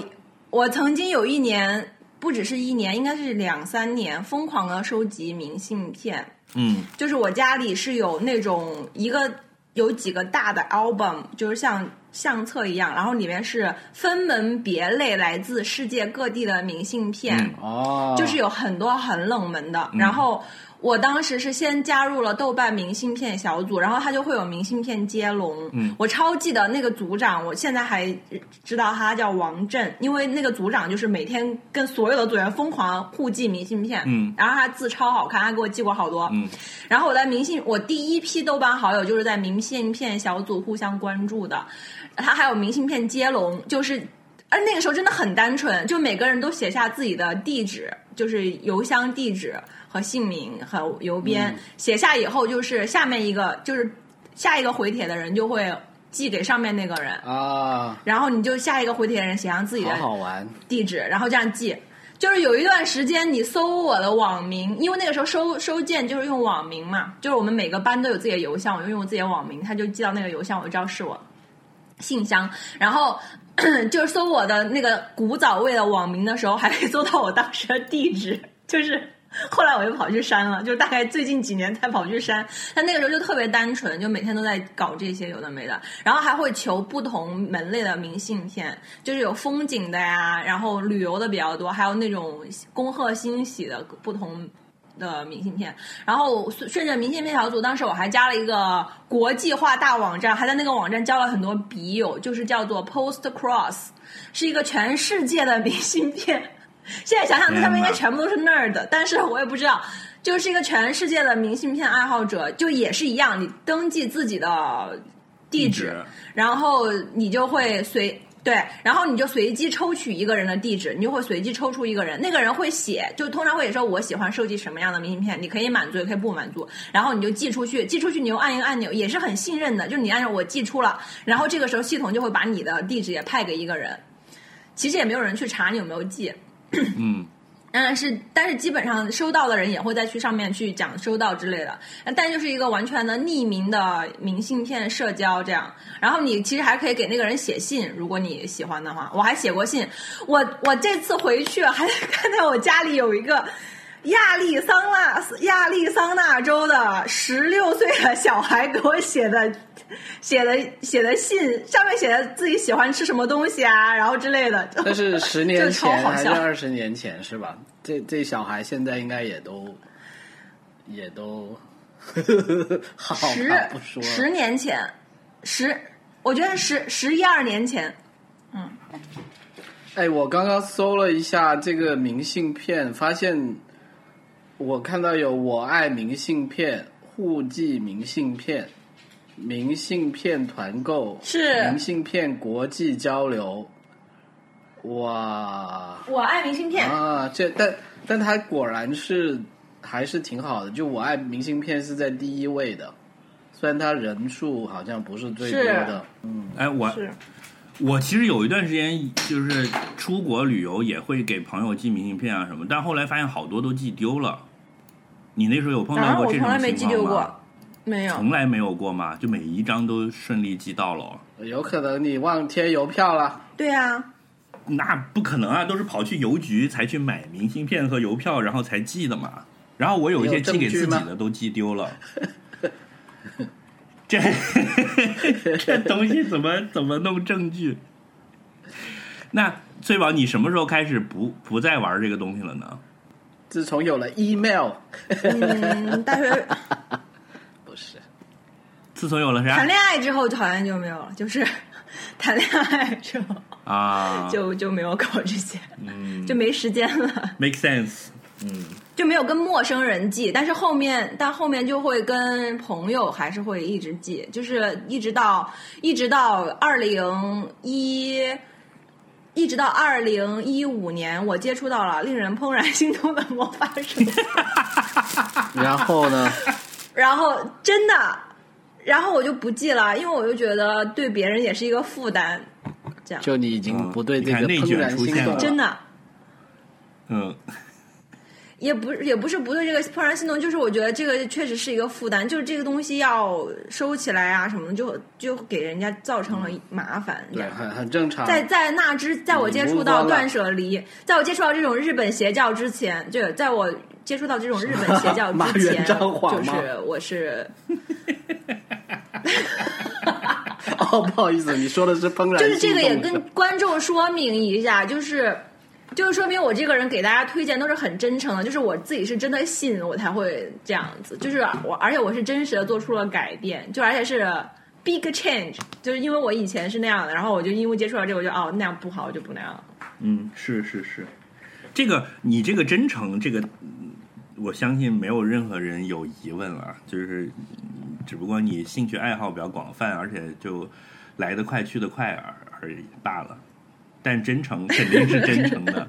我曾经有一年，不只是一年，应该是两三年，疯狂的收集明信片。嗯就是我家里是有那种一个有几个大的 album，就是像相册一样，然后里面是分门别类来自世界各地的明信片，嗯哦，就是有很多很冷门的。然后我当时是先加入了豆瓣明信片小组，然后他就会有明信片接龙。嗯我超记得那个组长，我现在还知道他叫王震，因为那个组长就是每天跟所有的组员疯狂互寄明信片。嗯然后他字超好看，他给我寄过好多。嗯然后我在明信，我第一批豆瓣好友就是在明信片小组互相关注的，他还有明信片接龙，就是。而那个时候真的很单纯，就每个人都写下自己的地址，就是邮箱地址和姓名和邮编，嗯写下以后就是下面一个就是下一个回帖的人就会寄给上面那个人，啊，然后你就下一个回帖的人写上自己的好好玩。地址，然后这样寄。就是有一段时间，你搜我的网名，因为那个时候收收件就是用网名嘛，就是我们每个班都有自己的邮箱，我就用我自己的网名，他就寄到那个邮箱，我就知道是我信箱。然后 就是搜我的那个古早味的网名的时候，还可以搜到我当时的地址，就是。后来我又跑去删了，就是大概最近几年才跑去删。但那个时候就特别单纯，就每天都在搞这些有的没的，然后还会求不同门类的明信片，就是有风景的呀，然后旅游的比较多，还有那种恭贺新喜的不同的明信片。然后顺着明信片小组，当时我还加了一个国际化大网站，还在那个网站交了很多笔友，就是叫做 Post Cross，是一个全世界的明信片。现在想想，他们应该全部都是 nerd，但是我也不知道，就是一个全世界的明信片爱好者，就也是一样，你登记自己的地址，然后你就会随对，然后你就随机抽取一个人的地址，你就会随机抽出一个人，那个人会写，就通常会写说我喜欢收集什么样的明信片，你可以满足也可以不满足，然后你就寄出去，寄出去你又按一个按钮，也是很信任的，就是你按照我寄出了，然后这个时候系统就会把你的地址也派给一个人，其实也没有人去查你有没有寄。嗯，但是但是基本上收到的人也会再去上面去讲收到之类的，但就是一个完全的匿名的明信片社交这样。然后你其实还可以给那个人写信，如果你喜欢的话。我还写过信，我我这次回去还 看到我家里有一个。亚利桑那亚利桑那州的十六岁的小孩给我写的 写的写的信，上面写的自己喜欢吃什么东西啊，然后之类的。那是 十年前还是二十年前是吧？这这小孩现在应该也都也都 好十吧不说了十年前，十，我觉得十十一二年前，嗯哎，我刚刚搜了一下这个明信片，发现我看到有我爱明信片、互寄明信片、明信片团购、是明信片国际交流。哇我爱明信片。啊！这但但它果然是还是挺好的，就我爱明信片是在第一位的，虽然它人数好像不是最多的。嗯，哎，我我其实有一段时间就是出国旅游也会给朋友寄明信片啊什么，但后来发现好多都寄丢了。你那时候有碰到过这种我从来没寄丢情况吗？过，没有。从来没有过吗？就每一张都顺利寄到了？有可能你忘贴邮票了。对啊，那不可能啊，都是跑去邮局才去买明信片和邮票，然后才寄的嘛。然后我有一些寄给自己的都寄丢了。这这东西怎么怎么弄证据？那翠宝，你什么时候开始不不再玩这个东西了呢？自从有了 email，嗯，大学 不是自从有了啥谈恋爱之后，好像就没有了，就是 谈恋爱之后啊？就就没有搞这些，嗯就没时间了。make sense。嗯，就没有跟陌生人寄，但是后面，但后面就会跟朋友还是会一直寄，就是一直到一直到二零一，一直到二零一五年，我接触到了令人怦然心动的魔法书，然后呢？然后真的，然后我就不记了，因为我就觉得对别人也是一个负担，这样就你已经不对这个怦然出现了心动了，真的。嗯，也不也不是不对这个怦然心动，就是我觉得这个确实是一个负担，就是这个东西要收起来啊什么的，就就给人家造成了麻烦。这对，很很正常。在在那之，在我接触到断舍离，在我接触到这种日本邪教之前，就在我接触到这种日本邪教之 前，就吗是我是 哦，不好意思，你说的是怦然 就是这个也跟观众说明一下，就是就是说明我这个人给大家推荐都是很真诚的，就是我自己是真的信我才会这样子，就是我而且我是真实的做出了改变，就而且是 big change，就是因为我以前是那样的，然后我就因为接触到这个，我就哦那样不好，我就不那样了。嗯，是是是，这个你这个真诚，这个我相信没有任何人有疑问了，就是只不过你兴趣爱好比较广泛，而且就来得快去得快而而已罢了。但真诚肯定是真诚的。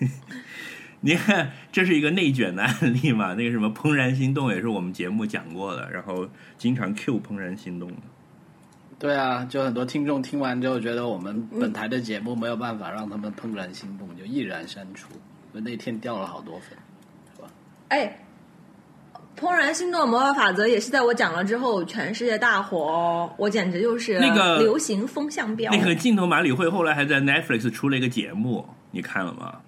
你看，这是一个内卷的案例嘛？那个什么《怦然心动》也是我们节目讲过的，然后经常 Q《怦然心动》的。对啊，就很多听众听完之后觉得我们本台的节目没有办法让他们怦然心动，就毅然删除。那天掉了好多粉，是吧？哎，怦然心动魔法法则也是在我讲了之后，全世界大火哦！我简直就是那个流行风向标。那个镜头马里会后来还在 Netflix 出了一个节目，你看了吗？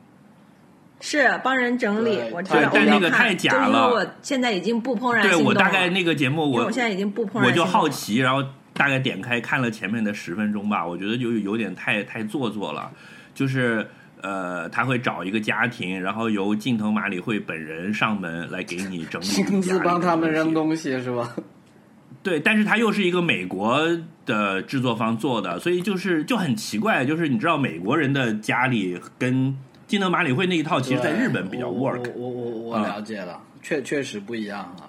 是帮人整理，我知道，但那个太假了就因为我现在已经不怦然心对动了。我大概那个节目我我现在已经不怦然我就心动了好奇，然后大概点开看了前面的十分钟吧，我觉得就有点太太做作了，就是。呃，他会找一个家庭，然后由近藤麻里惠本人上门来给你整理亲自帮他们扔东西是吧？对，但是他又是一个美国的制作方做的，所以就是就很奇怪，就是你知道美国人的家里跟金藤麻里惠那一套，其实在日本比较 work。我我我了解了，确确实不一样啊。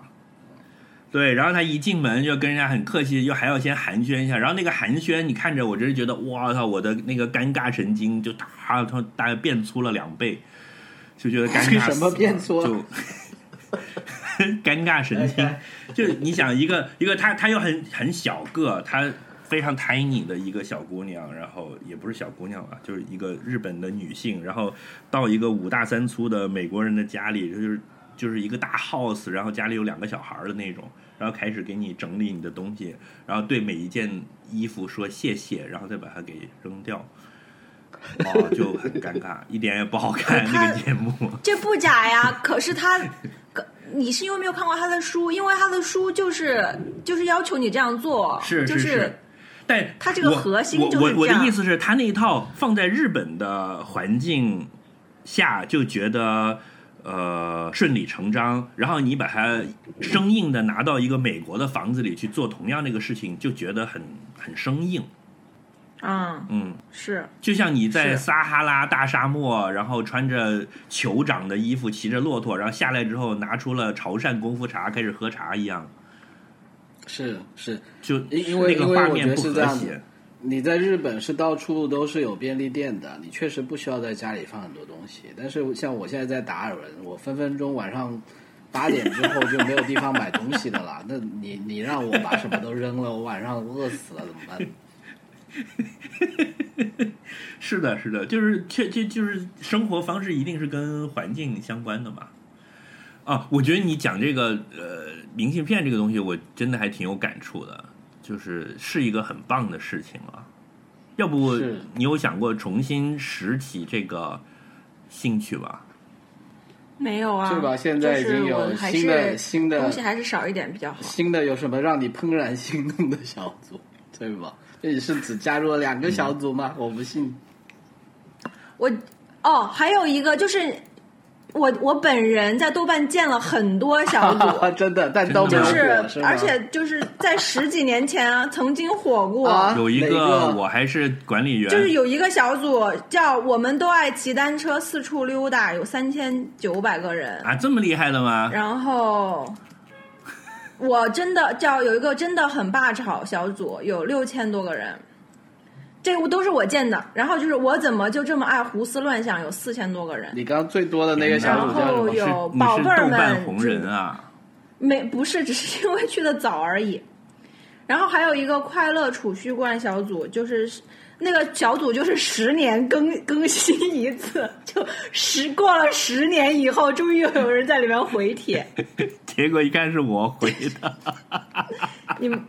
对，然后他一进门就跟人家很客气，又还要先寒暄一下，然后那个寒暄，你看着我真是觉得，哇操，我的那个尴尬神经就大大概变粗了两倍，就觉得尴尬 什么变粗了就 尴尬神经，就你想一个一个她她又很很小个，她非常 tiny 的一个小姑娘，然后也不是小姑娘吧，就是一个日本的女性，然后到一个五大三粗的美国人的家里，就是就是一个大 house，然后家里有两个小孩的那种，然后开始给你整理你的东西，然后对每一件衣服说谢谢，然后再把它给扔掉。哦，就很尴尬，一点也不好看那个节目。这不假呀，可是他，可你是因为没有看过他的书，因为他的书就是就是要求你这样做，是就是是，但他这个核心就是我的意思是，他那一套放在日本的环境下，就觉得呃顺理成章。然后你把它生硬的拿到一个美国的房子里去做同样那个事情，就觉得很很生硬。嗯，嗯，是就像你在撒哈拉大沙漠，然后穿着酋长的衣服，骑着骆驼，然后下来之后拿出了潮汕功夫茶开始喝茶一样，是是，就因因为那个因为画面不和谐子。你在日本是到处都是有便利店的，你确实不需要在家里放很多东西。但是像我现在在达尔文，我分分钟晚上八点之后就没有地方买东西的了。那你你让我把什么都扔了，我晚上饿死了怎么办？是的，是的，就是确就就是生活方式一定是跟环境相关的嘛。啊，我觉得你讲这个呃明信片这个东西，我真的还挺有感触的，就是是一个很棒的事情了。要不你有想过重新拾起这个兴趣吧？没有啊，是吧？现在已经有新的新的东西还是少一点比较好。新的有什么让你怦然心动的小组，对吧？这你是只加入了两个小组吗？我不信。我哦，还有一个就是我我本人在豆瓣建了很多小组，真的，但都没有就是而且就是在十几年前啊，曾经火过。啊有一个我还是管理员，就是有一个小组叫“我们都爱骑单车四处溜达”，有三千九百个人。啊，这么厉害的吗？然后我真的叫有一个真的很霸吵小组，有六千多个人，这个都是我建的。然后就是我怎么就这么爱胡思乱想，有四千多个人。你刚刚最多的那个小组叫什么？然后有宝贝们红人啊？没不是，只是因为去的早而已。然后还有一个快乐储蓄罐小组，就是那个小组就是十年更 更新一次，就十过了十年以后，终于有人在里面回帖。结果一看是我回的，你们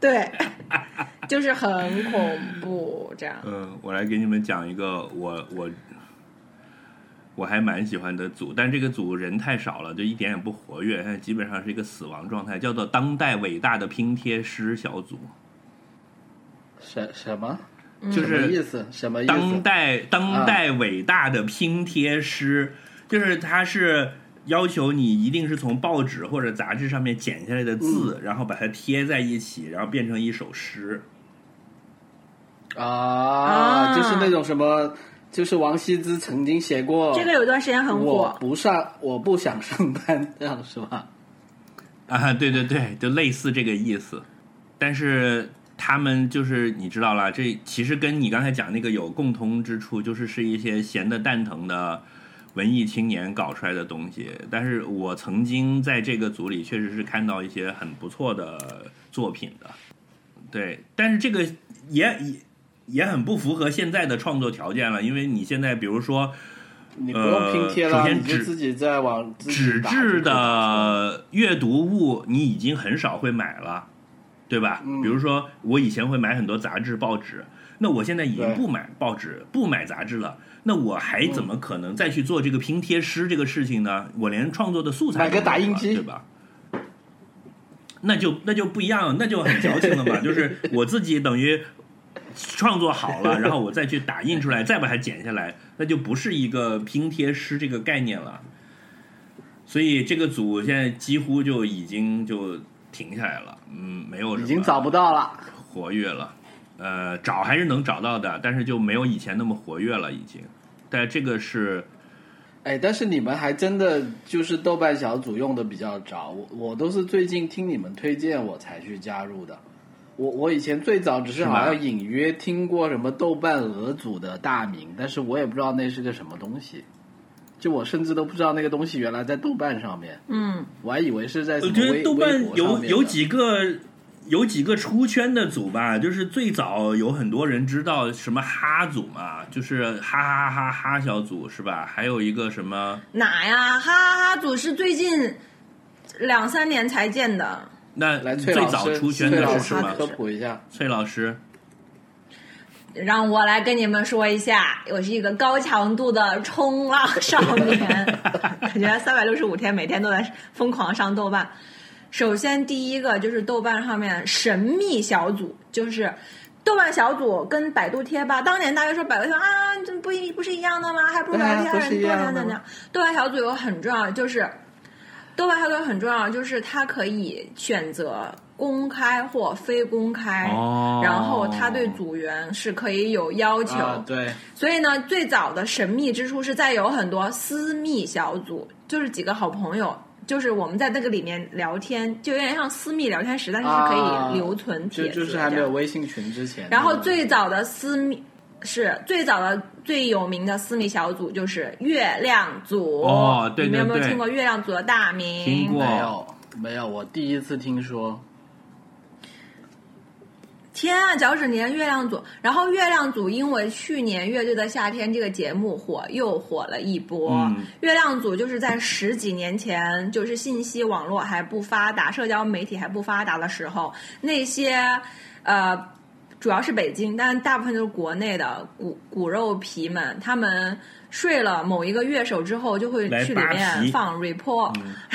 对，就是很恐怖这样。嗯，我来给你们讲一个我我我还蛮喜欢的组，但这个组人太少了，就一点也不活跃，现在基本上是一个死亡状态，叫做“当代伟大的拼贴师小组什什么？”，就什么意思？什么意当？代当代伟大的拼贴师，就是他是。要求你一定是从报纸或者杂志上面剪下来的字，然后把它贴在一起，然后变成一首诗。啊，啊就是那种什么，就是王羲之曾经写过这个有段时间很我火，不上，我不想上班，这样是吧？啊，对对对，就类似这个意思。但是他们就是你知道了，这其实跟你刚才讲那个有共通之处，就是是一些闲的蛋疼的文艺青年搞出来的东西。但是我曾经在这个组里确实是看到一些很不错的作品的，对。但是这个也也也很不符合现在的创作条件了，因为你现在比如说。你不用拼贴了，呃首先你就纸自己在往己纸质的阅读物，你已经很少会买了，对吧？嗯比如说，我以前会买很多杂志、报纸，那我现在已经不买报纸、不买杂志了，那我还怎么可能再去做这个拼贴师这个事情呢？我连创作的素材买个打印机对吧？那就那就不一样，那就很矫情了嘛。就是我自己等于创作好了，然后我再去打印出来，再把它剪下来，那就不是一个拼贴师这个概念了。所以这个组现在几乎就已经就停下来了，嗯，没有什么已经找不到了。活跃了。呃，找还是能找到的，但是就没有以前那么活跃了，已经。但这个是哎，但是你们还真的就是豆瓣小组用的比较早，我我都是最近听你们推荐我才去加入的。我我以前最早只是好像隐约听过什么豆瓣鹅组的大名，但是我也不知道那是个什么东西。就我甚至都不知道那个东西原来在豆瓣上面，嗯，我还以为是在什我么微觉得豆瓣有有几个有几个出圈的组吧，就是最早有很多人知道什么哈组嘛，就是哈哈哈哈哈小组是吧？还有一个什么哪呀？哈哈哈组是最近两三年才建的。那来最，早出圈崔老师的是什么？科普一下。崔老师，让我来跟你们说一下，我是一个高强度的冲浪少年，感觉三百六十五天每天都在疯狂上豆瓣。首先，第一个就是豆瓣上面神秘小组，就是豆瓣小组跟百度贴吧，当年大家说百度贴吧啊，这不一不是一样的吗？还不如百度贴吧人多样的怎样怎样。豆瓣小组有很重要，就是豆瓣小组很重要，就是它可以选择公开或非公开，哦然后它对组员是可以有要求。啊，对，所以呢，最早的神秘之处是在有很多私密小组，就是几个好朋友，就是我们在那个里面聊天，就有点像私密聊天室，但是是可以留存帖子、就就是还没有微信群之前。然后最早的私密是最早的最有名的私密小组就是月亮组。哦对你们有没有对对听过月亮组的大名？听过没有没有，我第一次听说。天啊，脚趾年月亮组，然后月亮组因为去年《乐队的夏天》这个节目火，又火了一波。嗯月亮组就是在十几年前，就是信息网络还不发达、社交媒体还不发达的时候，那些呃，主要是北京，但大部分都是国内的骨骨肉皮们，他们睡了某一个乐手之后，就会去里面放 report，、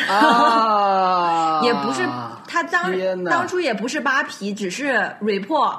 啊，也不是他当当初也不是扒皮，只是 report。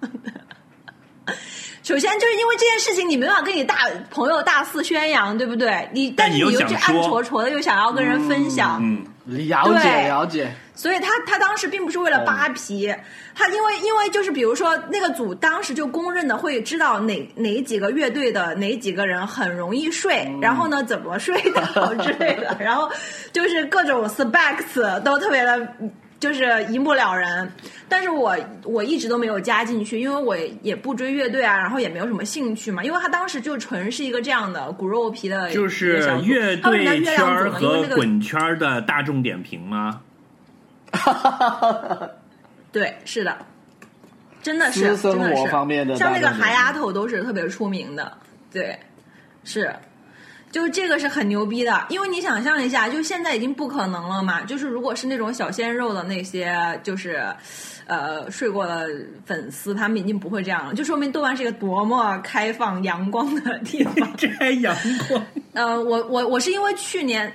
首先就是因为这件事情，你没办法跟你大朋友大肆宣扬，对不对？你但你又是你又去暗戳戳的，又想要跟人分享，嗯，了解了解，所以他他当时并不是为了扒皮，他因为因为就是比如说那个组当时就公认的会知道哪哪几个乐队的哪几个人很容易睡，然后呢怎么睡的好 之类的，然后就是各种 specs 都特别的。就是一目了然，但是我我一直都没有加进去，因为我也不追乐队啊，然后也没有什么兴趣嘛，因为他当时就纯是一个这样的骨肉皮的就是乐队圈叫月亮？因为那个和滚圈儿的大众点评吗？对，是的，真的是生真的是像那个韩丫头都是特别出名的，对，是。就是这个是很牛逼的，因为你想象一下，就现在已经不可能了嘛。就是如果是那种小鲜肉的那些，就是，呃，睡过的粉丝，他们已经不会这样了，就说明豆瓣是一个多么开放、阳光的地方。这还阳光？呃，我我我是因为去年，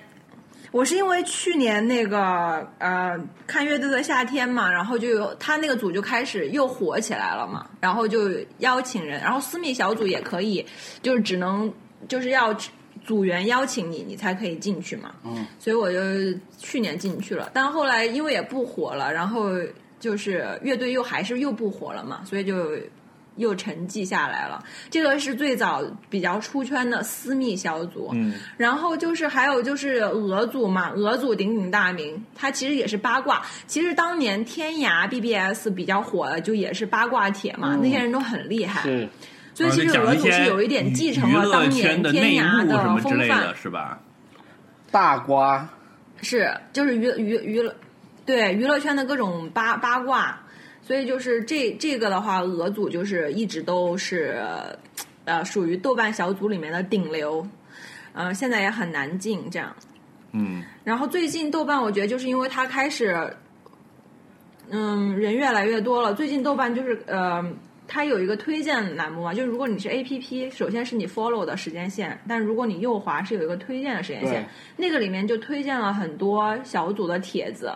我是因为去年那个呃看乐队的夏天嘛，然后就有他那个组就开始又火起来了嘛，然后就邀请人，然后私密小组也可以，就是只能就是要组员邀请你，你才可以进去嘛。嗯，所以我就去年进去了，但后来因为也不火了，然后就是乐队又还是又不火了嘛，所以就又沉寂下来了。这个是最早比较出圈的私密小组，嗯，然后就是还有就是俄组嘛，俄组鼎鼎大名，它其实也是八卦。其实当年天涯 BBS 比较火的就也是八卦帖嘛，嗯那些人都很厉害。是所以其实俄组是有一点继承了当年天内幕涯的什么之类风范的，，是吧？大瓜，是就是娱娱娱乐，对娱乐圈的各种八八卦，所以就是这这个的话，俄组就是一直都是呃属于豆瓣小组里面的顶流，呃，现在也很难进这样。嗯，然后最近豆瓣，我觉得就是因为它开始，嗯，人越来越多了。最近豆瓣就是呃，它有一个推荐栏目嘛，就是如果你是 A P P，首先是你 follow 的时间线，但如果你右滑是有一个推荐的时间线，那个里面就推荐了很多小组的帖子，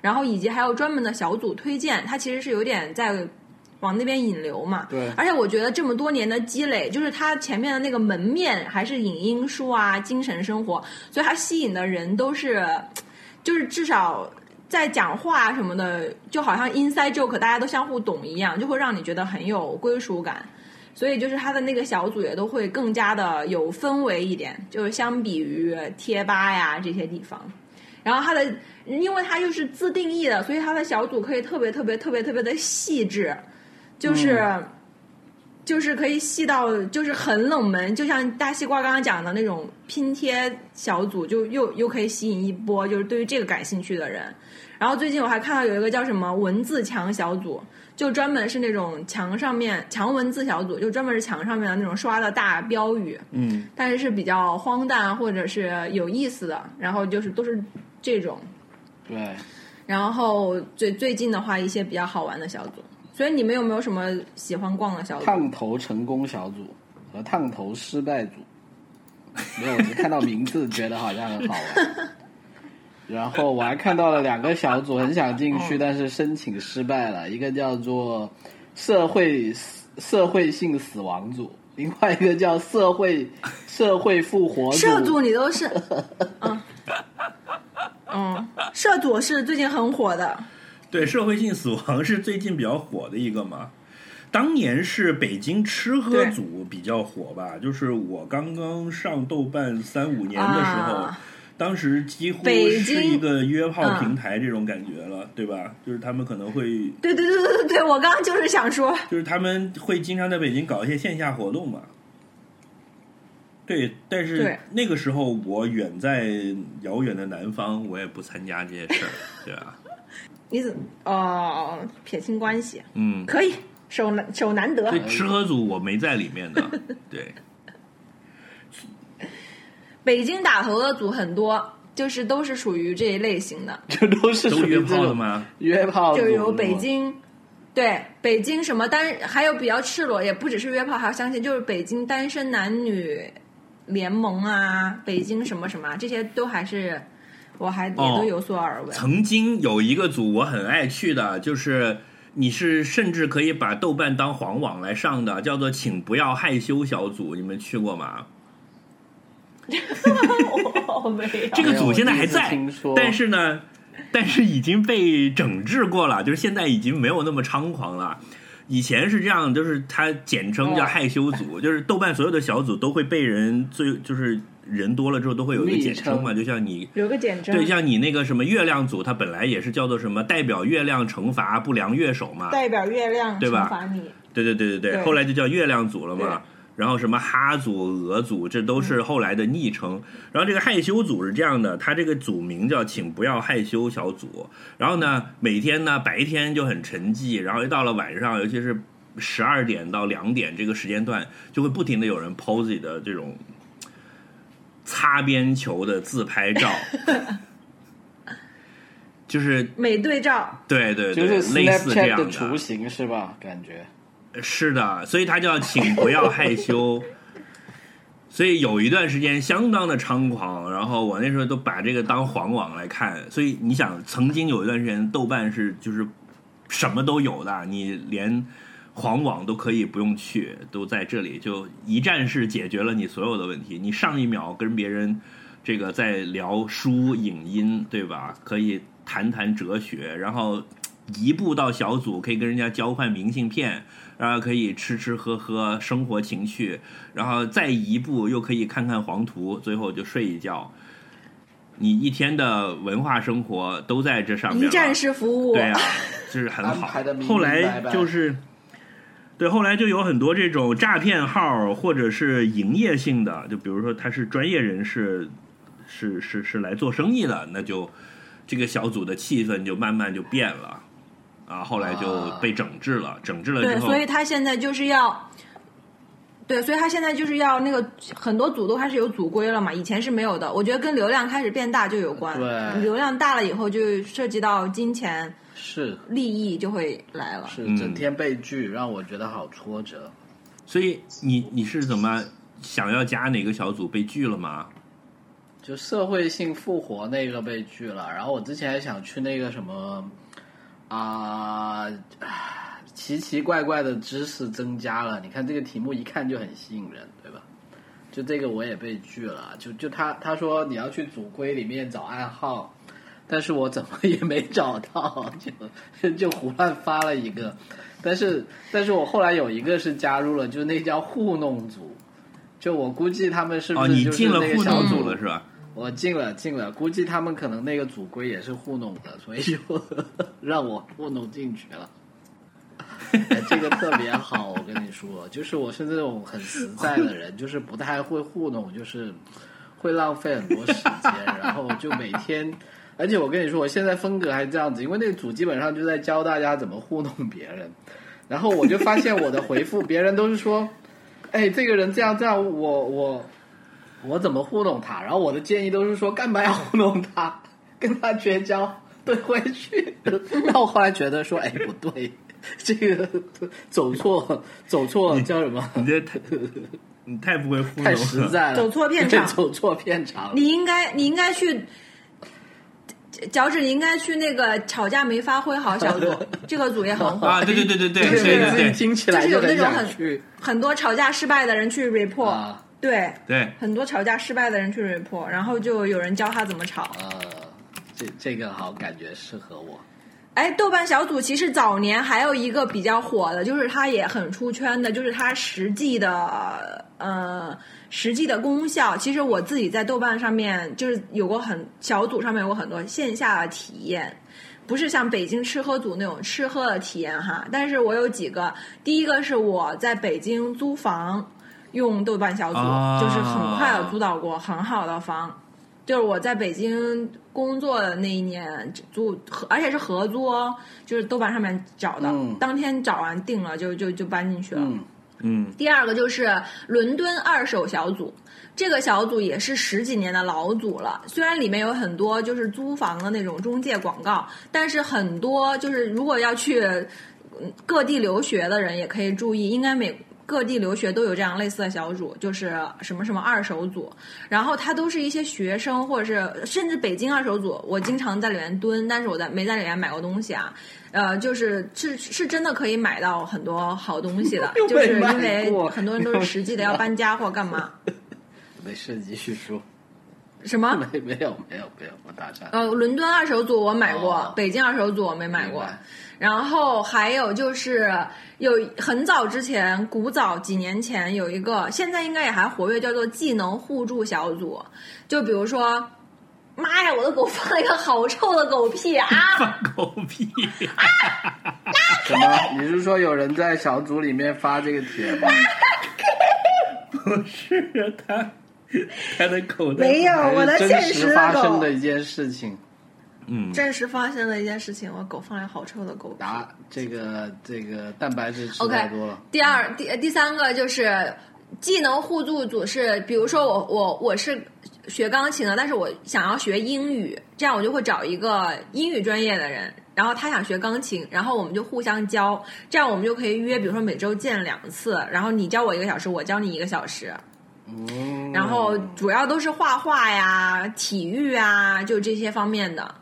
然后以及还有专门的小组推荐，它其实是有点在。往那边引流嘛，对。而且我觉得这么多年的积累，就是它前面的那个门面还是影音书啊、精神生活，所以它吸引的人都是，就是至少在讲话什么的，就好像 inside joke 大家都相互懂一样，就会让你觉得很有归属感。所以就是他的那个小组也都会更加的有氛围一点，就是相比于贴吧呀这些地方。然后他的，因为他又是自定义的，所以他的小组可以特别特别特别特别的细致，就是。就是可以细到就是很冷门，就像大西瓜刚刚讲的那种拼贴小组，就又又可以吸引一波就是对于这个感兴趣的人。然后最近我还看到有一个叫什么文字墙小组，就专门是那种墙上面墙文字小组，就专门是墙上面的那种刷的大标语，嗯，但是是比较荒诞或者是有意思的，然后就是都是这种。对，然后最最近的话，一些比较好玩的小组。所以你们有没有什么喜欢逛的小组？烫头成功小组和烫头失败组，没有，我只看到名字觉得好像很好玩。然后我还看到了两个小组，很想进去，但是申请失败了。一个叫做社会社会性死亡组，另外一个叫社会社会复活组。社组你都是，嗯嗯，社组是最近很火的。对，社会性死亡是最近比较火的一个嘛。当年是北京吃喝组比较火吧，就是我刚刚上豆瓣三五年的时候，啊当时几乎是一个约炮嗯平台这种感觉了，对吧？就是他们可能会，对对对对对对，我刚刚就是想说，就是他们会经常在北京搞一些线下活动嘛。对，但是那个时候我远在遥远的南方，我也不参加这些事儿，对吧？你怎哦撇清关系嗯，可以，手难手难得对。吃喝组我没在里面的，对。北京打头的组很多，就是都是属于这一类型的，这都是都约属于炮的吗？约炮就有北京。对，北京什么单，还有比较赤裸，也不只是约炮，还有相亲就是北京单身男女联盟啊，北京什么什么啊，这些都还是我还也哦都有所耳闻。曾经有一个组我很爱去的，就是你是甚至可以把豆瓣当黄网来上的，叫做“请不要害羞”小组，你们去过吗？我没有这个组现在还在但是呢，但是已经被整治过了，就是现在已经没有那么猖狂了。以前是这样，就是它简称叫害羞组，就是豆瓣所有的小组都会被人最就是人多了之后都会有一个简称嘛，就像你有个简称，对，像你那个什么月亮组，它本来也是叫做什么代表月亮惩罚不良乐手嘛，代表月亮对吧惩罚你。对对对对对，后来就叫月亮组了嘛。然后什么哈组、俄组，这都是后来的昵称。然后这个害羞组是这样的，它这个组名叫“请不要害羞小组”。然后呢，每天呢白天就很沉寂，然后一到了晚上，尤其是十二点到两点这个时间段，就会不停的有人 PO 自己的这种擦边球的自拍照，就是美对照，对对对，就是类似这样的雏形是吧？感觉是的，所以他叫请不要害羞。所以有一段时间相当的猖狂，然后我那时候都把这个当黄网来看。所以你想，曾经有一段时间，豆瓣是就是什么都有的，你连黄网都可以不用去，都在这里，就一站式解决了你所有的问题。你上一秒跟别人这个在聊书影音，对吧？可以谈谈哲学，然后一步到小组可以跟人家交换明信片，然后可以吃吃喝喝，生活情趣，然后再一步又可以看看黄图，最后就睡一觉。你一天的文化生活都在这上面，一站式服务。对啊，就是很好 后来就是对，后来就有很多这种诈骗号或者是营业性的，就比如说他是专业人士，是是是来做生意的，那就这个小组的气氛就慢慢就变了，啊，后来就被整治了，整治了之对，后所，以他现在就是要，对，所以他现在就是要那个很多组都开始有组规了嘛，以前是没有的。我觉得跟流量开始变大就有关。对流量大了以后，就涉及到金钱是利益就会来了。是，嗯整天被拒，让我觉得好挫折。所以你你是怎么想要加哪个小组被拒了吗？就社会性复活那个被拒了，然后我之前还想去那个什么啊、奇奇怪怪的知识增加了。你看这个题目一看就很吸引人，对吧？就这个我也被拒了，就就他他说你要去组规里面找暗号，但是我怎么也没找到，就就胡乱发了一个。但是但是我后来有一个是加入了，就那叫糊弄组，就我估计他们是不哦，是就进了那个小组组了是吧？我进了进了，估计他们可能那个组规也是糊弄的，所以就 让我糊弄进去了。哎这个特别好，我跟你说，就是我是那种很实在的人，就是不太会糊弄，就是会浪费很多时间，然后就每天，而且我跟你说，我现在风格还这样子，因为那个组基本上就在教大家怎么糊弄别人，然后我就发现我的回复，别人都是说，哎，这个人这样这样，我我我怎么糊弄他？然后我的建议都是说，干嘛要糊弄他？跟他绝交，怼回去。那我后来觉得说，哎，不对，这个走错走错叫什么？你这太你太不会糊弄太了，实在了，走错片场走错片场。你应该，你应该去，脚趾，你应该去那个吵架没发挥好小组，这个组也很火。啊！对对对对对就是对对对听起来就是有那种很很多吵架失败的人去 report，、啊对，对，很多吵架失败的人去 report，然后就有人教他怎么吵。呃，这这个好，感觉适合我。哎，豆瓣小组其实早年还有一个比较火的，就是它也很出圈的，就是它实际的呃实际的功效。其实我自己在豆瓣上面就是有过很小组上面有过很多线下的体验，不是像北京吃喝组那种吃喝的体验哈。但是我有几个，第一个是我在北京租房用豆瓣小组，啊就是很快的租到过很好的房。就是我在北京工作的那一年租，而且是合租哦，就是豆瓣上面找的，嗯当天找完定了就就就搬进去了。嗯，嗯第二个就是伦敦二手小组，这个小组也是十几年的老组了。虽然里面有很多就是租房的那种中介广告，但是很多就是如果要去各地留学的人也可以注意，应该每。各地留学都有这样类似的小组，就是什么什么二手组，然后它都是一些学生或者是甚至北京二手组，我经常在里面蹲，但是我在没在里面买过东西啊，呃，就是是是真的可以买到很多好东西的 就是因为很多人都是实际的要搬家或干嘛，没事，继续说。什么？没没有没有没有，我打岔。呃，伦敦二手组我买过，哦北京二手组我没买过。然后还有就是有很早之前，古早几年前有一个，现在应该也还活跃，叫做技能互助小组。就比如说，妈呀，我的狗放了一个好臭的狗屁啊！放狗屁！什么？你是说有人在小组里面发这个帖吗？不是他，他的口袋没有，我的现实实发生的一件事情。嗯，真实发生的一件事情，我狗放了好臭的狗屁。答这个这个蛋白质吃 OK，太多了。第二、第第三个就是技能互助组是，比如说我我我是学钢琴的，但是我想要学英语，这样我就会找一个英语专业的人，然后他想学钢琴，然后我们就互相教，这样我们就可以约，比如说每周见两次，然后你教我一个小时，我教你一个小时，嗯，然后主要都是画画呀、体育啊，就这些方面的。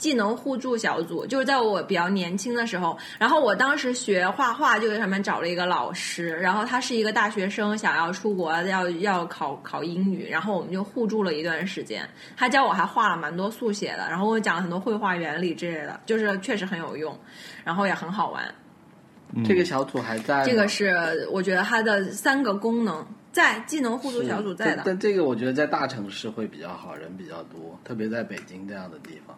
技能互助小组就是在我比较年轻的时候，然后我当时学画画就在上面找了一个老师，然后他是一个大学生，想要出国要要考考英语，然后我们就互助了一段时间。他教我还画了蛮多速写的，然后我讲了很多绘画原理之类的，就是确实很有用，然后也很好玩。这个小组还在。这个是我觉得它的三个功能在技能互助小组在的。但但这个我觉得在大城市会比较好，人比较多，特别在北京这样的地方。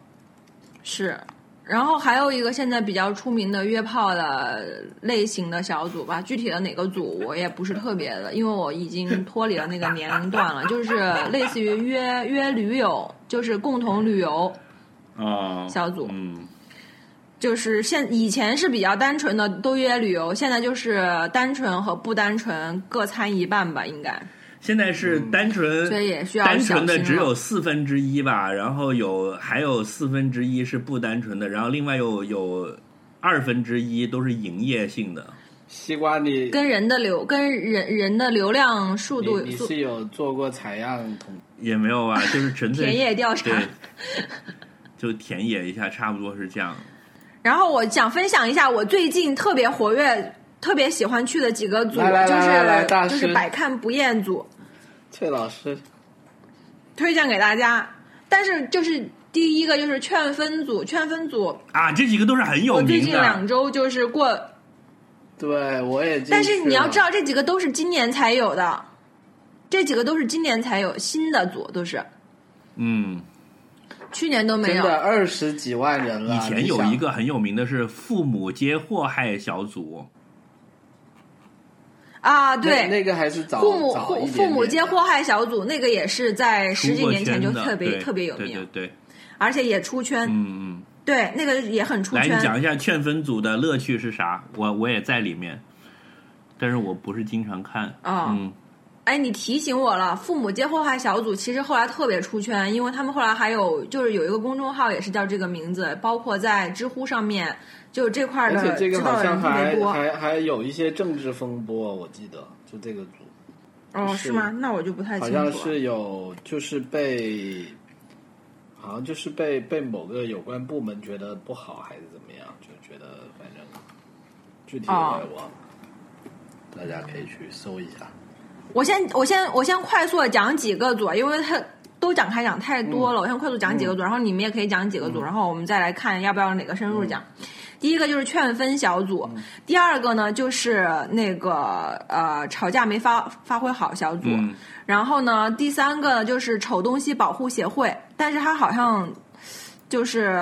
是，然后还有一个现在比较出名的约炮的类型的小组吧，具体的哪个组我也不是特别的，因为我已经脱离了那个年龄段了，就是类似于约约驴友，就是共同旅游啊，小组。嗯，就是现以前是比较单纯的都约旅游，现在就是单纯和不单纯各参一半吧，应该。现在是单纯，所以也需要单纯的只有四分之一吧，然后有还有四分之一是不单纯的，然后另外有有二分之一都是营业性的。西瓜你跟人的流跟人人的流量速度你你是有做过采样统也没有吧，就是纯粹田野调查，就田野一下，差不多是这样。然后我想分享一下我最近特别活跃、特别喜欢去的几个组，来来来来来大师就是就是百看不厌组，崔老师。推荐给大家。但是就是第一个就是劝分组，劝分组，啊，这几个都是很有我最近两。周就是过，对我也但是你要知道这几个都是今年才有的，这几个都是今年才有新的组，都是。嗯，去年都没有。真的二十几万人了。以前有一个很有名的是父母皆祸害小组，啊，对，那个还是早父母父母点的皆祸害小组，那个也是在十几年前就特别特别有对名，对对，而且也出圈。嗯嗯。对，那个也很出来，你。讲一下劝分组的乐趣是啥？我我也在里面，但是我不是经常看。啊嗯，哎，你提醒我了，父母皆祸害小组其实后来特别出圈，因为他们后来还有就是有一个公众号也是叫这个名字，包括在知乎上面，就这块而且的这个好像还。还还有一些政治风波，我记得就这个组哦，是是吗？那我就不太清楚了。好像是有就是被，好像就是被被某个有关部门觉得不好还是怎么样，就觉得反正具体我哦也忘了，大家可以去搜一下。我先我先我先快速的讲几个组，因为它都展开讲太多了，我先快速讲几个组，然后你们也可以讲几个组，然后我们再来看要不要哪个深入讲。第一个就是劝分小组，第二个呢就是那个呃吵架没发发挥好小组，嗯然后呢第三个就是丑东西保护协会，但是它好像就是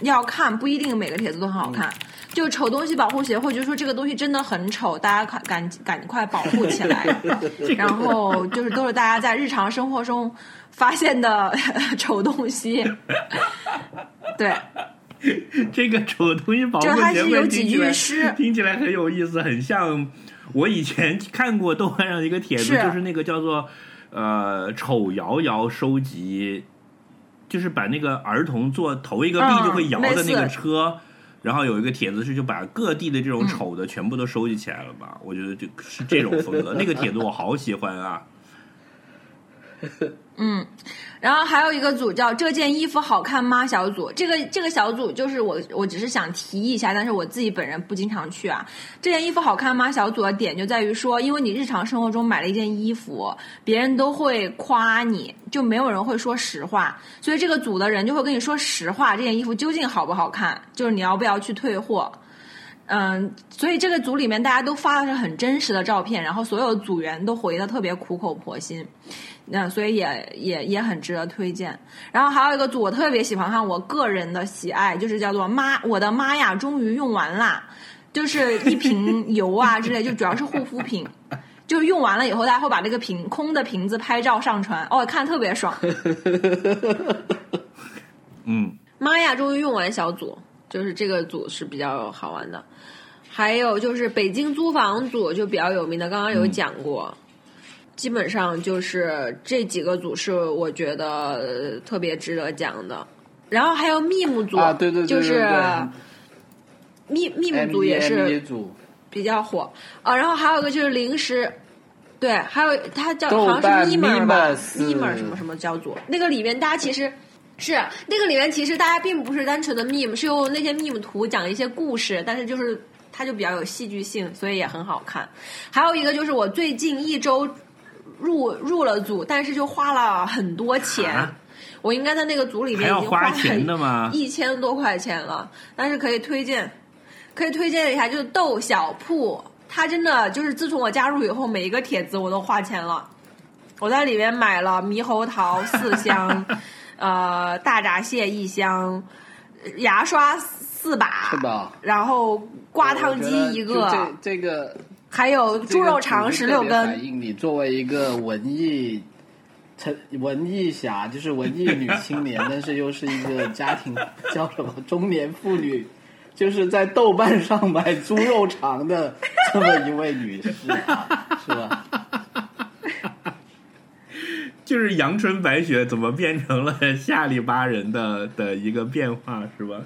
要看，不一定每个帖子都很好看。就丑东西保护协会就说这个东西真的很丑，大家赶赶赶快保护起来。然后就是都是大家在日常生活中发现的 丑东西。对，这个丑东西保护协是有几会听起来句诗 听起来很有意思，很像我以前看过豆瓣上一个帖子，就是那个叫做呃丑摇摇收集，就是把那个儿童做头一个币嗯就会摇的那个车。然后有一个帖子是就把各地的这嗯种丑的全部都收集起来了吧？我觉得就是这种风格，那个帖子我好喜欢啊！嗯，然后还有一个组叫“这件衣服好看吗”小组，这个这个小组就是我我只是想提一下，但是我自己本人不经常去啊。这件衣服好看吗？小组的点就在于说，因为你日常生活中买了一件衣服，别人都会夸你，就没有人会说实话，所以这个组的人就会跟你说实话，这件衣服究竟好不好看，就是你要不要去退货。嗯，所以这个组里面大家都发的是很真实的照片，然后所有组员都回的特别苦口婆心，那所以也也也很值得推荐。然后还有一个组我特别喜欢看，我个人的喜爱就是叫做妈，我的妈呀，终于用完啦，就是一瓶 油啊之类，就主要是护肤品。就是用完了以后，大家会把这个瓶空的瓶子拍照上传，哦，看特别爽。嗯，妈呀，终于用完小组，就是这个组是比较好玩的。还有就是北京租房组就比较有名的，刚刚有讲过。基本上就是这几个组是我觉得呃特别值得讲的。然后还有 meme 组啊，对对对就是 meme meme 组也 E 是比较火啊。然后还有一个就是零食，对，还有它叫好像是 memer 吧 Memers，memer 什么什么叫组那个里面大家其实。是那个里面，其实大家并不是单纯的 meme，是用那些 meme 图讲一些故事，但是就是它就比较有戏剧性，所以也很好看。还有一个就是我最近一周入入了组，但是就花了很多钱。啊我应该在那个组里面已经花花钱的吗？一千多块钱了，但是可以推荐，可以推荐一下，就是豆小铺，他真的就是自从我加入以后，每一个帖子我都花钱了。我在里面买了猕猴桃 四箱，呃，大闸蟹一箱，牙刷四把，是吧？然后挂烫机一个，这这个还有猪肉肠十六这个组织特别反根。映你作为一个文艺。成文艺侠就是文艺女青年，但是又是一个家庭叫什么中年妇女，就是在豆瓣上买猪肉肠的这么一位女士啊，是吧？就是阳春白雪怎么变成了下里巴人的的一个变化，是吧？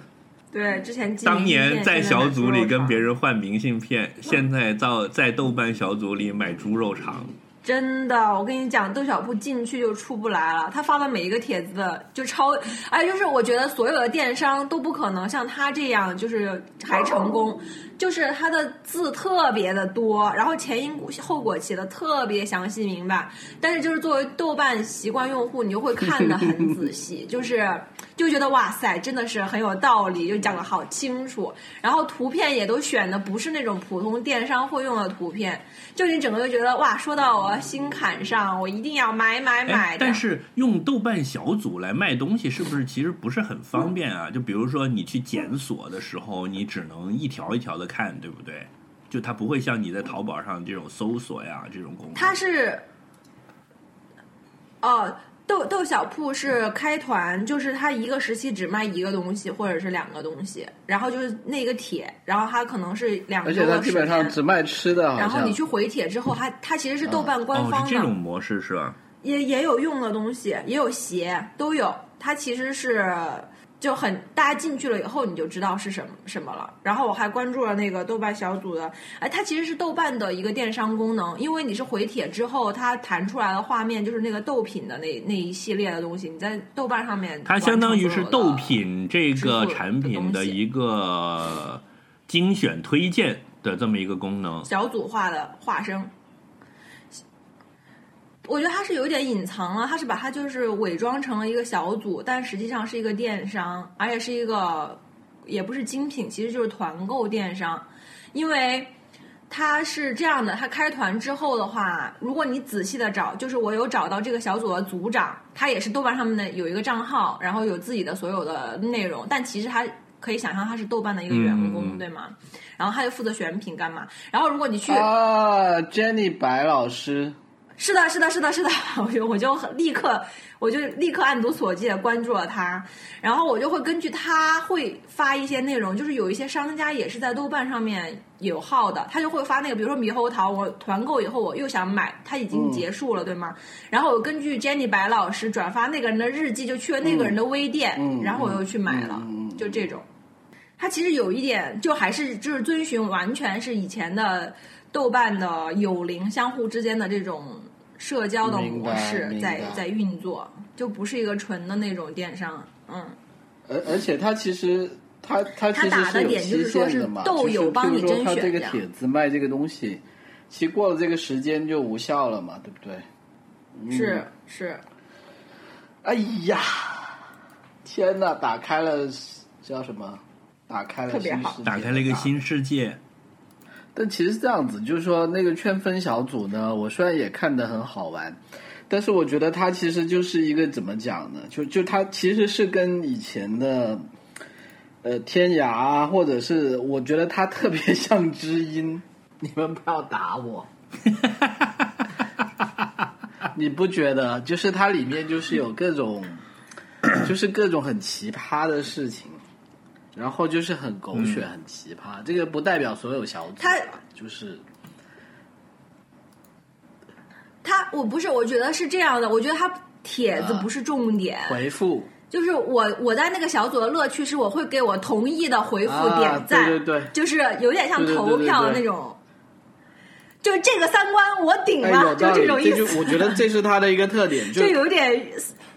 对，之前当年在小组里跟别人。换明信片，现在到在豆瓣小组里买猪肉肠。真的，我跟你讲，窦小铺进去就出不来了。他发的每一个帖子就超，哎，就是我觉得所有的电商都不可能像他这样，就是还成功。就是它的字特别的多，然后前因后果写的特别详细明白。但是就是作为豆瓣习惯用户，你就会看的很仔细，就是就觉得哇塞，真的是很有道理，就讲的好清楚。然后图片也都选的不是那种普通电商会用的图片，就你整个就觉得哇，说到我心坎上，我一定要买买买。但是用豆瓣小组来卖东西，是不是其实不是很方便啊？就比如说你去检索的时候，你只能一条一条的看，对不对？就它不会像你在淘宝上这种搜索呀这种功能。它是，哦，豆豆小铺是开团，就是它一个时期只卖一个东西或者是两个东西，然后就是那个帖，然后它可能是两而且它周的时基本上。只卖吃的，然后你去回帖之后，它它其实是豆瓣官哦，方这种模式是吧？也也有用的东西，也有鞋，都有。它其实是就很大家进去了以后你就知道是什么什么了。然后我还关注了那个豆瓣小组的，哎，它其实是豆瓣的一个电商功能，因为你是回帖之后，它弹出来的画面就是那个豆品的那那一系列的东西，你在豆瓣上面它相当于是豆品这个产品的一个精选推荐的这么一个功能。小组化的化身。我觉得他是有点隐藏了，他是把他就是伪装成了一个小组，但实际上是一个电商，而且是一个也不是精品，其实就是团购电商，因为。他是这样的，他开团之后的话，如果你仔细的找，就是我有找到这个小组的组长，他也是豆瓣上面的有一个账号，然后有自己的所有的内容，但其实他可以想象他是豆瓣的一个员工，对吗？然后他就负责选品干嘛？然后如果你去，啊，Jenny 白老师，是的，是的，是的，是的，我就我就立刻，我就立刻按图索骥的关注了他，然后我就会根据他会发一些内容，就是有一些商家也是在豆瓣上面有号的，他就会发那个，比如说猕猴桃，我团购以后我又想买，它已经结束了，对吗？然后我根据 Jenny 白老师转发那个人的日记，就去了那个人的微店，嗯然后我又去买了，就这种。他其实有一点，就还是就是遵循完全是以前的豆瓣的友邻相互之间的这种社交的模式在在运作，就不是一个纯的那种电商。嗯，而而且它其实它它其实它打的有点就是期说是限的嘛，豆友就是帮你譬如说它这个甄选这样。帖子卖这个东西，其实过了这个时间就无效了嘛，对不对？嗯。是是，哎呀，天呐，打开了叫什么？打开了打开了一个新世界，但其实是这样子，就是说那个圈分小组呢，我虽然也看得很好玩，但是我觉得它其实就是一个怎么讲呢？就就它其实是跟以前的呃天涯啊，或者是我觉得它特别 像知音，你们不要打我。你不觉得？就是它里面就是有各种，就是各种很奇葩的事情，然后就是很狗血、很奇葩。这个不代表所有小组啊，它就是。他我不是，我觉得是这样的，我觉得他帖子啊。不是重点，回复。就是我我在那个小组的乐趣是我会给我同意的回复啊点赞，对对对。就是有点像投票的对对。那种。就这个三观我顶哎，了，就这种，意思，我觉得这是他的一个特点，就 有点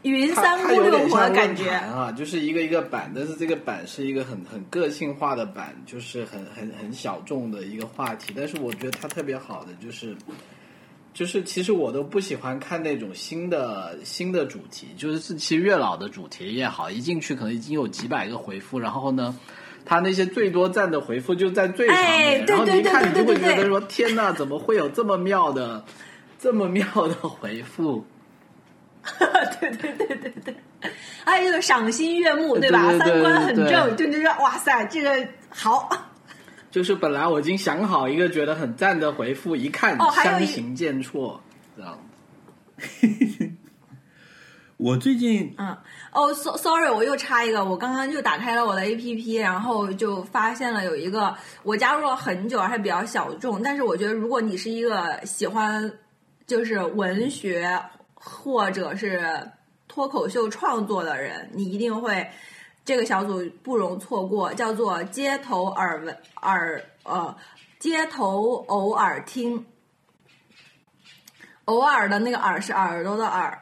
云它三它有点姑六婆的感觉。啊，就是一个一个版，但是这个版是一个很很个性化的版，就是很很很小众的一个话题。但是我觉得它特别好的就是，就是其实我都不喜欢看那种新的新的主题，就是是其实越老的主题也好，一进去可能已经有几百个回复，然后呢。他那些最多赞的回复就在最上面，哎对然后你一对看你就会觉得说：“天呐，怎么会有这么妙的、这么妙的回复？” 对对对对对，还有这个赏心悦目，对吧？对对对三观很对正，就觉得哇塞，这个好。就是本来我已经想好一个觉得很赞的回复，一看相形见绌，这样。我最近嗯，哦、s o sorry，我又插一个，我刚刚就打开了我的 A P P，然后就发现了有一个我加入了很久，还比较小众，但是我觉得如果你是一个喜欢就是文学或者是脱口秀创作的人，你一定会这个小组不容错过，叫做街头耳闻耳呃街头偶尔听，偶尔的那个耳是耳朵的耳。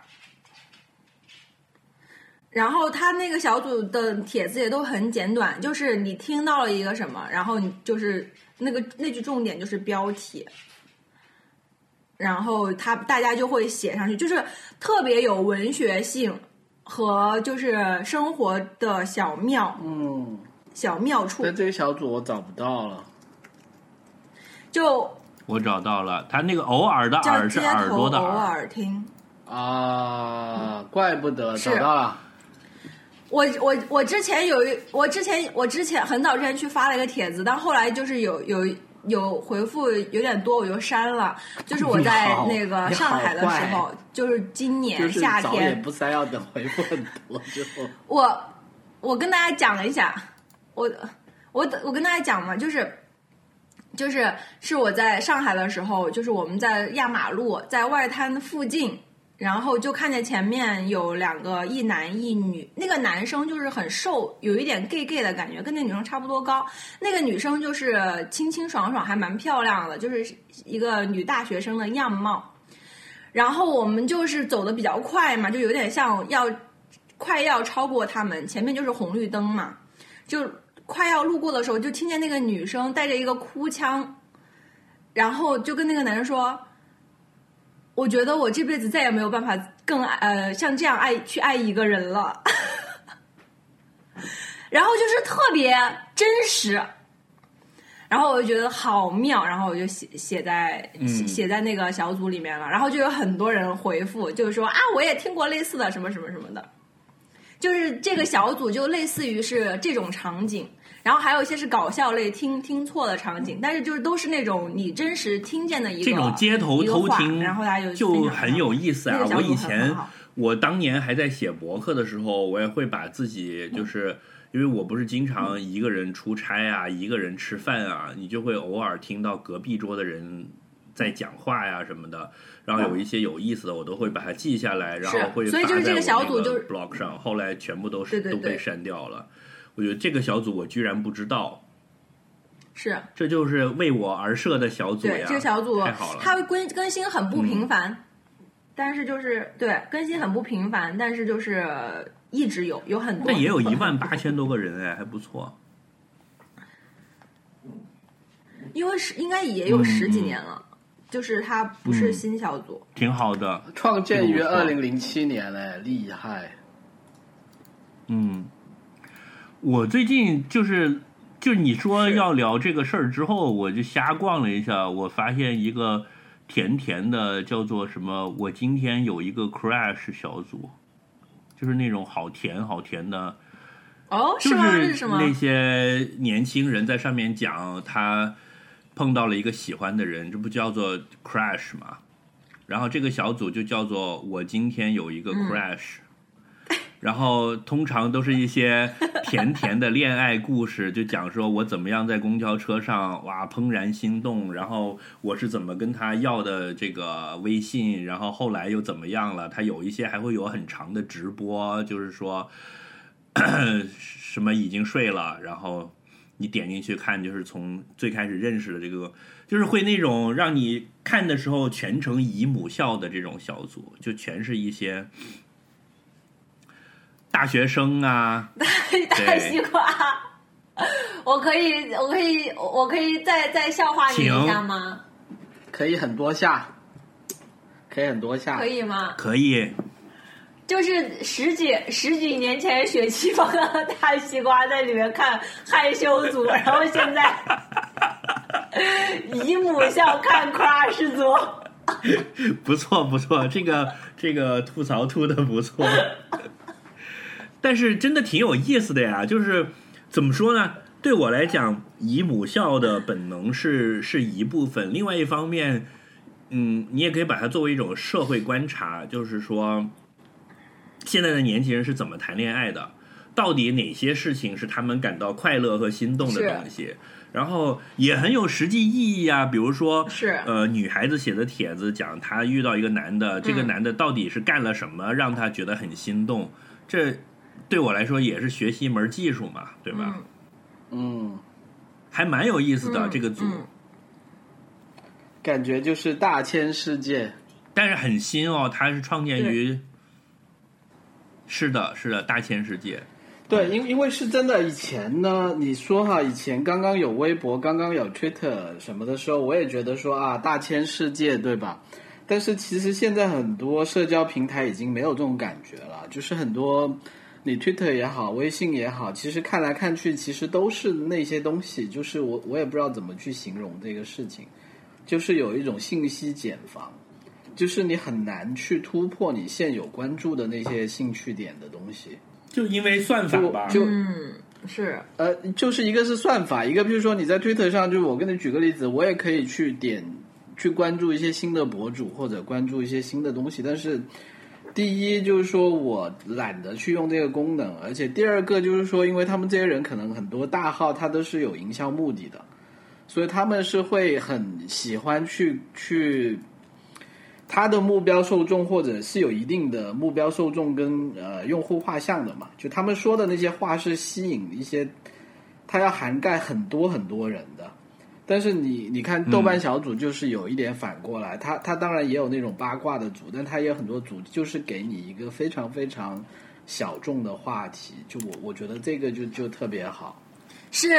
然后他那个小组的帖子也都很简短，就是你听到了一个什么，然后你就是那个那句重点就是标题，然后他大家就会写上去，就是特别有文学性和就是生活的小妙嗯，小妙处但，这个小组我找不到了。就我找到了，他那个偶尔的耳是耳朵的偶，尔听。啊，怪不得找到了。我我我之前有一，我之前我之前很早之前去发了一个帖子，但后来就是有有有回复有点多，我就删了。就是我在那个上海的时候，就是今年就是夏找也天，不塞，要等回复很多之后。我我跟大家讲了一下，我我我跟大家讲嘛，就是就是是我在上海的时候，就是我们在压马路，在外滩附近，然后就看见前面有两个一男一女，那个男生就是很瘦，有一点 gay gay 的感觉，跟那女生差不多高，那个女生就是清清爽爽，还蛮漂亮的，就是一个女大学生的样貌。然后我们就是走的比较快嘛，就有点像要快要超过他们，前面就是红绿灯嘛，就快要路过的时候，就听见那个女生带着一个哭腔，然后就跟那个男生说：“我觉得我这辈子再也没有办法更爱呃像这样爱去爱一个人了。”然后就是特别真实，然后我就觉得好妙，然后我就写写在写写在那个小组里面了，然后就有很多人回复，就是说啊，我也听过类似的什么什么什么的，就是这个小组就类似于是这种场景，然后还有一些是搞笑类听听错的场景，但是就是都是那种你真实听见的一个这种街头偷听，然后大家就就很有意思啊那个！我以前我当年还在写博客的时候，我也会把自己就是。因为我不是经常一个人出差啊，一个人吃饭啊，你就会偶尔听到隔壁桌的人在讲话呀什么的，然后有一些有意思的，我都会把它记下来，然后会所以就是这个发在我那小组就是 blog 上，后来全部都是对对对都被删掉了。我觉得这个小组我居然不知道，是这就是为我而设的小组对呀！这个小组太好了，它会更更新很不频繁，但是就是对更新很不频繁，但是就是一直有有很多，但也有 一万八千多个人哎，还不错。因为是应该也有十几年了，就是它不是嗯新小组，挺好的，创建于二零零七年，嘞，厉害！嗯，我最近就是就你说要聊这个事儿之后，我就瞎逛了一下，我发现一个甜甜的叫做什么？我今天有一个 crash 小组，就是那种好甜好甜的，哦，就是？那些年轻人在上面讲他碰到了一个喜欢的人，这不叫做 crash 吗？然后这个小组就叫做我今天有一个嗯 crash，、然后通常都是一些 甜甜的恋爱故事，就讲说我怎么样在公交车上哇怦然心动，然后我是怎么跟他要的这个微信，然后后来又怎么样了？他有一些还会有很长的直播，就是说。什么已经睡了，然后你点进去看，就是从最开始认识的这个，就是会那种让你看的时候全程姨母笑的这种小组，就全是一些大学生啊，大西瓜，我可以，我可以，我可以再再笑话你一下吗？可以很多下，可以很多下，可以吗？可以。就是十几十几年前血气方刚的大西瓜在里面看害羞组，然后现在姨母笑看 crush 组。不错不错，这个这个吐槽吐的不错，但是真的挺有意思的呀。就是怎么说呢？对我来讲，以母校的本能是是一部分，另外一方面，嗯，你也可以把它作为一种社会观察，就是说，现在的年轻人是怎么谈恋爱的？到底哪些事情是他们感到快乐和心动的东西？然后也很有实际意义啊，比如说，是呃，女孩子写的帖子讲她遇到一个男的，这个嗯男的到底是干了什么让她觉得很心动？这对我来说也是学习一门技术嘛，对吧？嗯嗯，还蛮有意思的、嗯这个组，嗯感觉就是大千世界。但是很新哦，它是创建于，是的，是的，大千世界，对，因因为是真的，以前呢，你说哈，以前刚刚有微博，刚刚有 Twitter 什么的时候，我也觉得说啊，大千世界，对吧？但是其实现在很多社交平台已经没有这种感觉了，就是很多你 Twitter 也好，微信也好，其实看来看去，其实都是那些东西，就是我我也不知道怎么去形容这个事情，就是有一种信息茧房。就是你很难去突破你现有关注的那些兴趣点的东西，就因为算法吧，就嗯，是呃，就是一个是算法，一个比如说你在推特上，就是我跟你举个例子，我也可以去点去关注一些新的博主或者关注一些新的东西，但是第一就是说我懒得去用这个功能，而且第二个就是说，因为他们这些人可能很多大号他都是有营销目的的，所以他们是会很喜欢去去。他的目标受众或者是有一定的目标受众跟呃用户画像的嘛，就他们说的那些话是吸引一些，他要涵盖很多很多人的。但是你你看豆瓣小组就是有一点反过来，他他当然也有那种八卦的组，但他也有很多组就是给你一个非常非常小众的话题，就我我觉得这个就就特别好。是，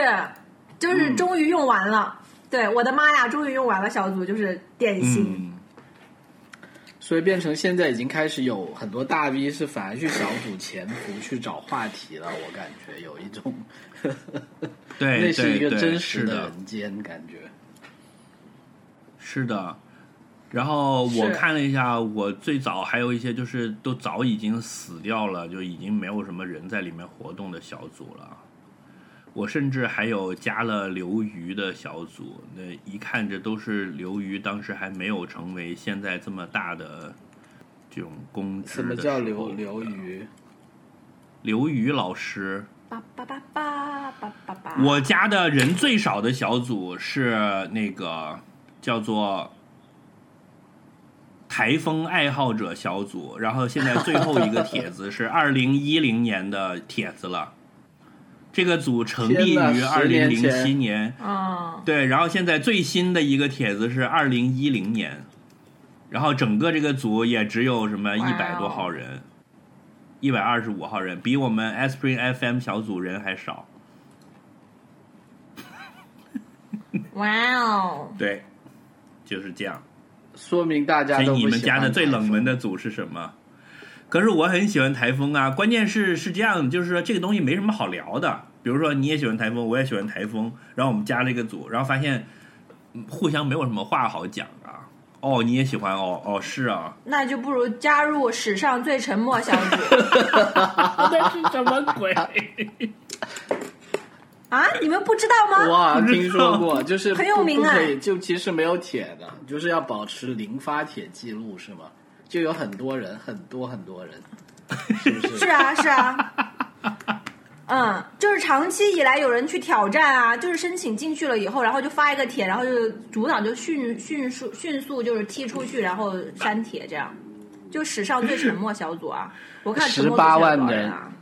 就是终于用完了。对，我的妈呀，终于用完了小组，就是典型。嗯，所以变成现在已经开始有很多大 V 是反而去小组潜伏去找话题了，我感觉有一种，对，那是一个对真实是的人间感觉。是的。然后我看了一下，我最早还有一些就是都早已经死掉了，就已经没有什么人在里面活动的小组了。我甚至还有加了刘瑜的小组，那一看这都是刘瑜当时还没有成为现在这么大的这种公知什么叫刘刘瑜？刘瑜老师，叭叭叭叭叭叭叭。我加的人最少的小组是那个叫做台风爱好者小组，然后现在最后一个帖子是二零一零年的帖子了。这个组成立于二10零零七年，嗯，对，然后现在最新的一个帖子是二零一零年，然后整个这个组也只有什么一哇百多哦号人，一百二十五号人，比我们 Aspirin FM 小组人还少。哇哦，对，就是这样。说明大家所以都不你们加的最冷门的组是什么？可是我很喜欢台风啊，关键是是这样，就是说这个东西没什么好聊的。比如说你也喜欢台风，我也喜欢台风，然后我们加了一个组，然后发现嗯互相没有什么话好讲啊。哦，你也喜欢哦，哦是啊，那就不如加入史上最沉默小组 那是什么鬼？啊！你们不知道吗？哇，听说过，就是很有名啊就其实没有铁的，就是要保持零发帖记录，是吗？就有很多人，很多很多人，是不是？是啊，是啊。嗯，就是长期以来有人去挑战啊，就是申请进去了以后，然后就发一个帖，然后就组长就迅迅速迅速就是踢出去，然后删帖，这样，就史上最沉默小组啊！我看沉默组18万人啊？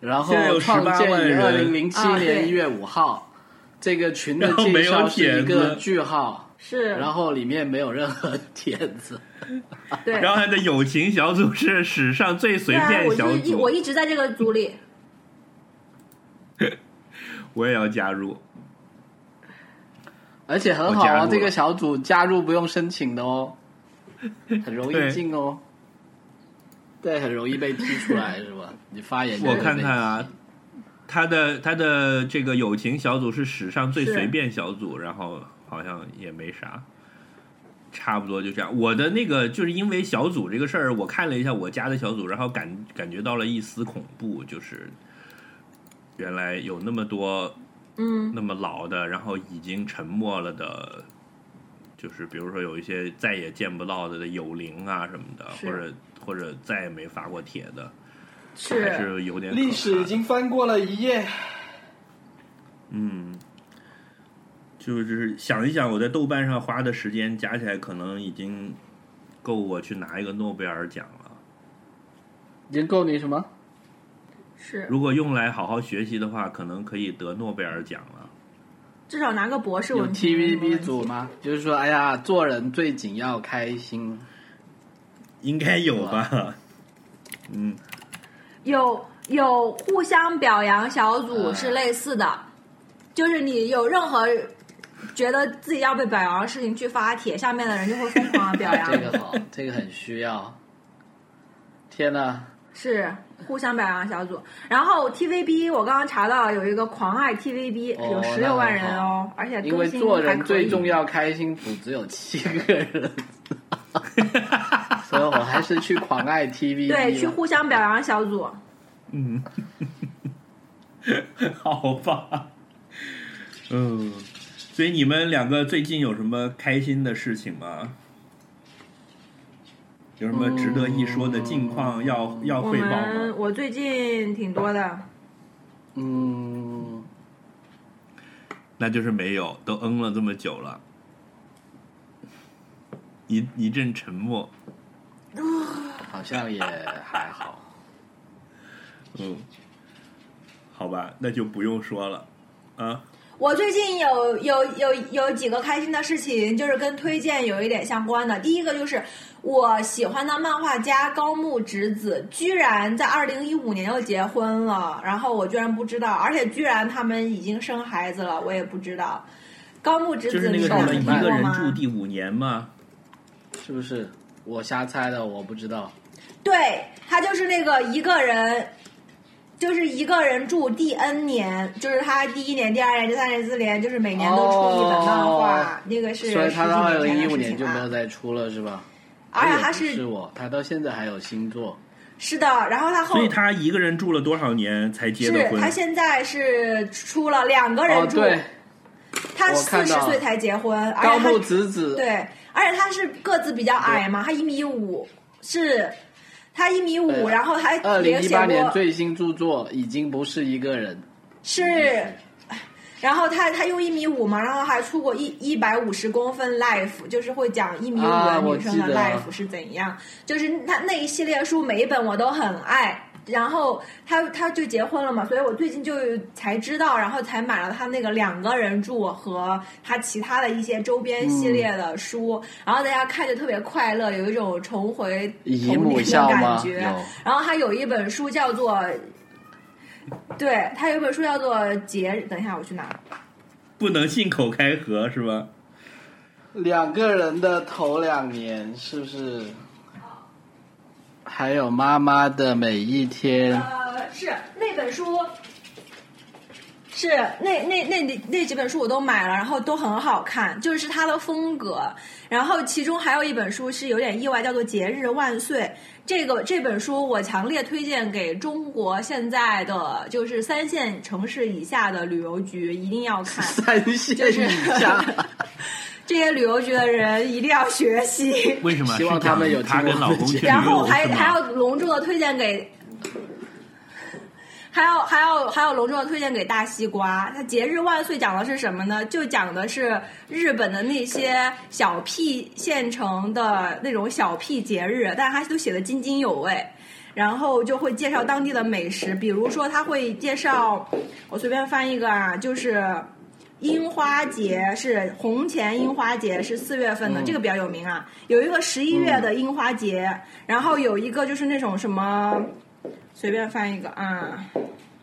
然后创18建于二零零七年一月五号，这个群的介绍是一个句号，是，然后里面没有任何帖子。对，然后他的友情小组是史上最随对啊，我便小组，就一我一直在这个组里，我也要加入。而且很好啊，这个小组加入不用申请的哦，很容易进哦。对，很容易被踢出来是吧？你发言我看看啊，他的他的这个友情小组是史上最随便小组，然后好像也没啥。差不多就这样。我的那个就是因为小组这个事儿，我看了一下我加的小组，然后感感觉到了一丝恐怖，就是原来有那么多嗯那么老的，然后已经沉默了的，就是比如说有一些再也见不到的友邻啊什么的，或者或者再也没发过帖的，是还是是有点历史已经翻过了一页。嗯，就是想一想，我在豆瓣上花的时间加起来，可能已经够我去拿一个诺贝尔奖了。已经够你什么？是，如果用来好好学习的话，可能可以得诺贝尔奖了。至少拿个博士有文凭。TVB 组吗？就是说，哎呀，做人最紧要开心。应该有吧？嗯，有有互相表扬小组嗯是类似的，就是你有任何觉得自己要被表扬的事情去发帖，下面的人就会疯狂的表扬。这个好，这个很需要。天呐，是互相表扬小组。然后 TVB 我刚刚查到有一个狂爱 TVB，、哦有十六万人哦，而且因为更新做人还可以。最重要开心组只有七个人，所以我还是去狂爱 TV 对，去互相表扬小组。嗯，好吧，嗯，所以你们两个最近有什么开心的事情吗？有什么值得一说的近况要、要汇报吗？我最近挺多的，嗯，那就是没有，都嗯了这么久了，一一阵沉默。好像也还好。嗯，好吧，那就不用说了啊。我最近有有有有几个开心的事情，就是跟推荐有一点相关的。第一个就是我喜欢的漫画家高木直子，居然在二零一五年就结婚了，然后我居然不知道，而且居然他们已经生孩子了，我也不知道。高木直就是那个什么一个人住？第五年吗，是不是？我瞎猜的，我不知道。对他就是那个一个人，就是一个人住第 N 年，就是他第一年、第二年、第三年、第四年，就是每年都出一本漫画，哦那个是所以他到二零一五年就没有再出了，是吧？而且他是是我，他到现在还有星座。是的，然后他后所以他一个人住了多少年才结的婚是他？现在是出了两个人哦，住，对，他我四十岁才结婚，而高木且他直子，对，而且他是个子比较矮嘛，他一米五，是他一米五，然后还二零一八年最新著作已经不是一个人，是。然后他他用一米五嘛，然后还出过一一百五十公分 life，就是会讲一米五的女生的 life 是怎样，就是他那一系列书每一本我都很爱。然后他他就结婚了嘛，所以我最近就才知道，然后才买了他那个两个人住和他其他的一些周边系列的书，然后大家看着特别快乐，有一种重回童年的感？觉。然后他有一本书叫做，对他有一本书叫做《节日》，等一下我去拿。不能信口开河是吧？两个人的头两年是不是？还有妈妈的每一天，呃，是那本书，是那那那那那几本书我都买了，然后都很好看，就是它的风格。然后其中还有一本书是有点意外，叫做《节日万岁》。这个这本书我强烈推荐给中国现在的就是三线城市以下的旅游局一定要看。三线就是以下，这些旅游局的人一定要学习。为什么？希望他们有他跟老公去然后还还要隆重的推荐给，还要还要还要隆重的推荐给大西瓜。它节日万岁讲的是什么呢？就讲的是日本的那些小屁县城的那种小屁节日，但是它都写的津津有味。然后就会介绍当地的美食，比如说他会介绍，我随便翻一个啊，就是樱花节是红前樱花节是四月份的，嗯这个比较有名啊。有一个十一月的樱花节，然后有一个就是那种什么，随便翻一个啊，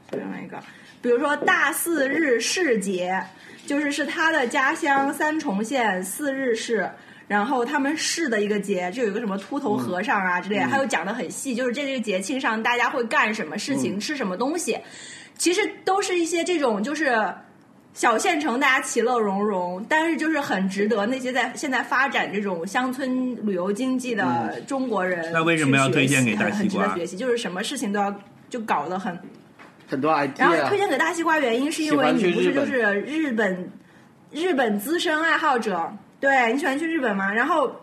随便翻一个，比如说大四日市节，就是是他的家乡三重县四日市。然后他们市的一个节，就有一个什么秃头和尚啊之类的，还有讲的很细，就是这个节庆上大家会干什么事情，吃什么东西，其实都是一些这种就是小县城大家其乐融融，但是就是很值得那些在现在发展这种乡村旅游经济的中国人。那为什么要推荐给大西很很值得学习，就是什么事情都要就搞得很。很多 idea，然后推荐给大西瓜原因是因为你不是就是日本日本资深爱好者，对你喜欢去日本吗？然后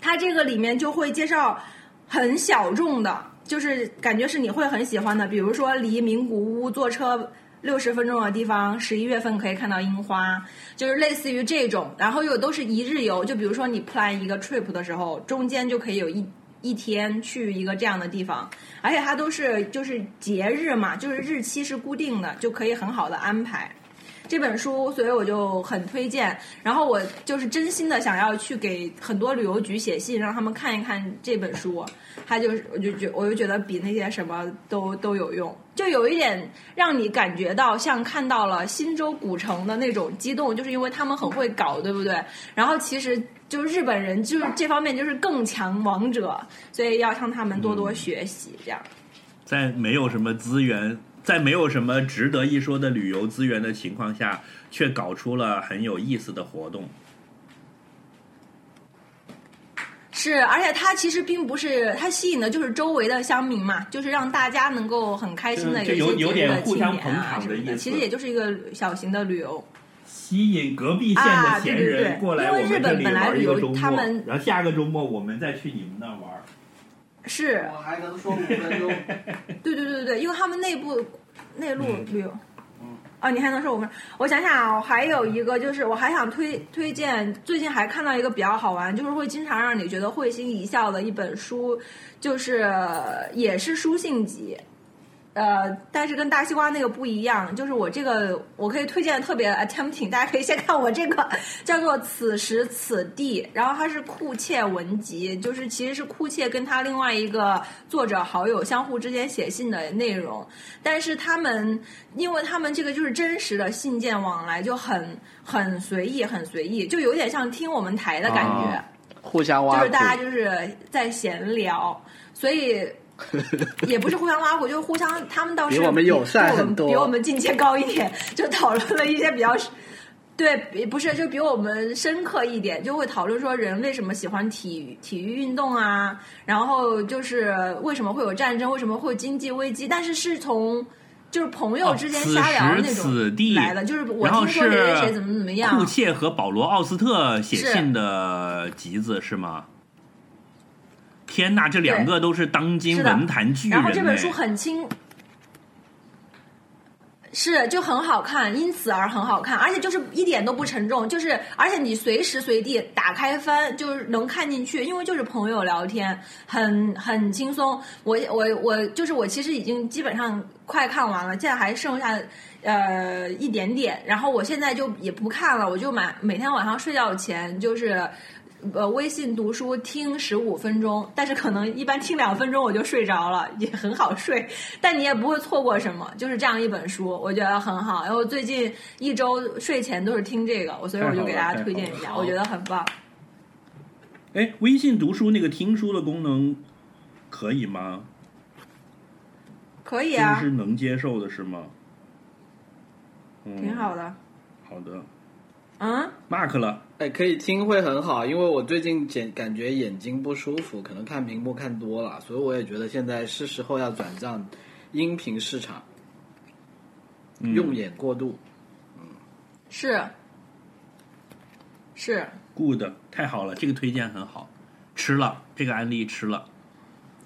他这个里面就会介绍很小众的，就是感觉是你会很喜欢的，比如说离名古屋坐车。六十分钟的地方，十一月份可以看到樱花，就是类似于这种，然后又都是一日游，就比如说你 plan 一个 trip 的时候，中间就可以有一一天去一个这样的地方，而且它都是就是节日嘛，就是日期是固定的，就可以很好的安排。这本书，所以我就很推荐。然后我就是真心的想要去给很多旅游局写信，让他们看一看这本书。它就是，我就觉，我就觉得比那些什么都都有用，就有一点让你感觉到像看到了新州古城的那种激动，就是因为他们很会搞，对不对？然后其实就日本人就是这方面就是更强王者，所以要向他们多多学习，这样。在没有什么资源，在没有什么值得一说的旅游资源的情况下，却搞出了很有意思的活动。是，而且它其实并不是，它吸引的就是周围的乡民嘛，就是让大家能够很开心的就有有点互相捧场的，意思其实也就是一个小型的旅游。吸引隔壁县啊的闲人过来因为日我们这里本本来旅游玩一个周末，他们然后下个周末我们再去你们那儿玩。是，我还能说五分钟。对对对对对，因为他们内部内陆嗯旅游。哦，你还能说五分？我想想啊，还有一个就是，我还想推推荐，最近还看到一个比较好玩，就是会经常让你觉得会心一笑的一本书，就是也是书信集，呃，但是跟大西瓜那个不一样，就是我这个我可以推荐特别 attempting，大家可以先看我这个叫做《此时此地》，然后它是库切文集，就是其实是库切跟他另外一个作者好友相互之间写信的内容，但是他们因为他们这个就是真实的信件往来，就很很随意，很随意，就有点像听我们台的感觉。啊互相就是大家就是在闲聊，所以 也不是互相挖苦，就是互相他们倒是比我们友善比我们很多比我们境界高一点，就讨论了一些比较。对，不是 就比我们深刻一点，就会讨论说人为什么喜欢体育体育运动啊，然后就是为什么会有战争，为什么会有经济危机，但是是从就是朋友之间哦瞎聊的那此时此种地来的，就是我听说谁谁谁怎么怎么样 库，切和保罗·奥斯特写信的集子是吗？天呐，这两个都是当今文坛巨人然后这本哎书很轻，是就很好看，因此而很好看，而且就是一点都不沉重，就是而且你随时随地打开翻，就是能看进去，因为就是朋友聊天，很很轻松。我我我就是我其实已经基本上快看完了，现在还剩下呃一点点，然后我现在就也不看了，我就买每天晚上睡觉前就是。呃，微信读书听十五分钟，但是可能一般听两分钟我就睡着了，也很好睡。但你也不会错过什么，就是这样一本书，我觉得很好。然后最近一周睡前都是听这个，我所以我就给大家推荐一下，我觉得很棒。哎，微信读书那个听书的功能可以吗？可以啊是，能接受的是吗？嗯，挺好的。好的嗯，，mark 了。哎，可以听会很好，因为我最近感感觉眼睛不舒服，可能看屏幕看多了，所以我也觉得现在是时候要转战音频市场，嗯用眼过度。是是，good，太好了，这个推荐很好，吃了这个案例吃了。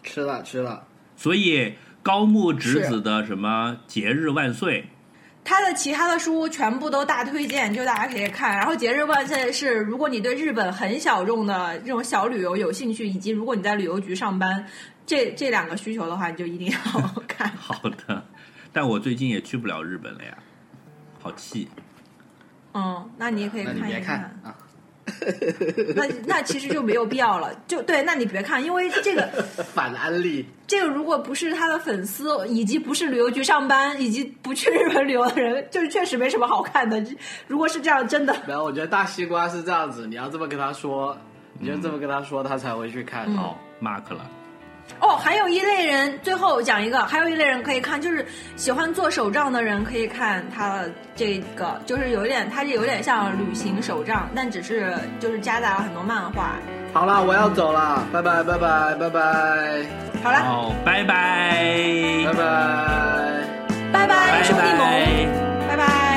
吃了吃了，所以高木直子的什么节日万岁，他的其他的书全部都大推荐，就大家可以看。然后节日万岁是，如果你对日本很小众的这种小旅游有兴趣，以及如果你在旅游局上班，这 这两个需求的话，你就一定要看。好的。但我最近也去不了日本了呀，好气。嗯，那你也可以看一别看啊。那那其实就没有必要了。就对，那你别看，因为这个 反安利，这个如果不是他的粉丝，以及不是旅游局上班，以及不去日本旅游的人，就是确实没什么好看的。如果是这样，真的然后我觉得大西瓜是这样子，你要这么跟他说，你就这么跟他说，他才会去看。哦，mark 了。哦，还有一类人，最后讲一个，还有一类人可以看，就是喜欢做手账的人可以看他这个，就是有一点，它是有点像旅行手账，但只是就是夹杂了很多漫画。好了，我要走了，拜拜拜拜拜拜好了，好，拜拜，拜拜。拜拜，拜兄弟们。拜拜。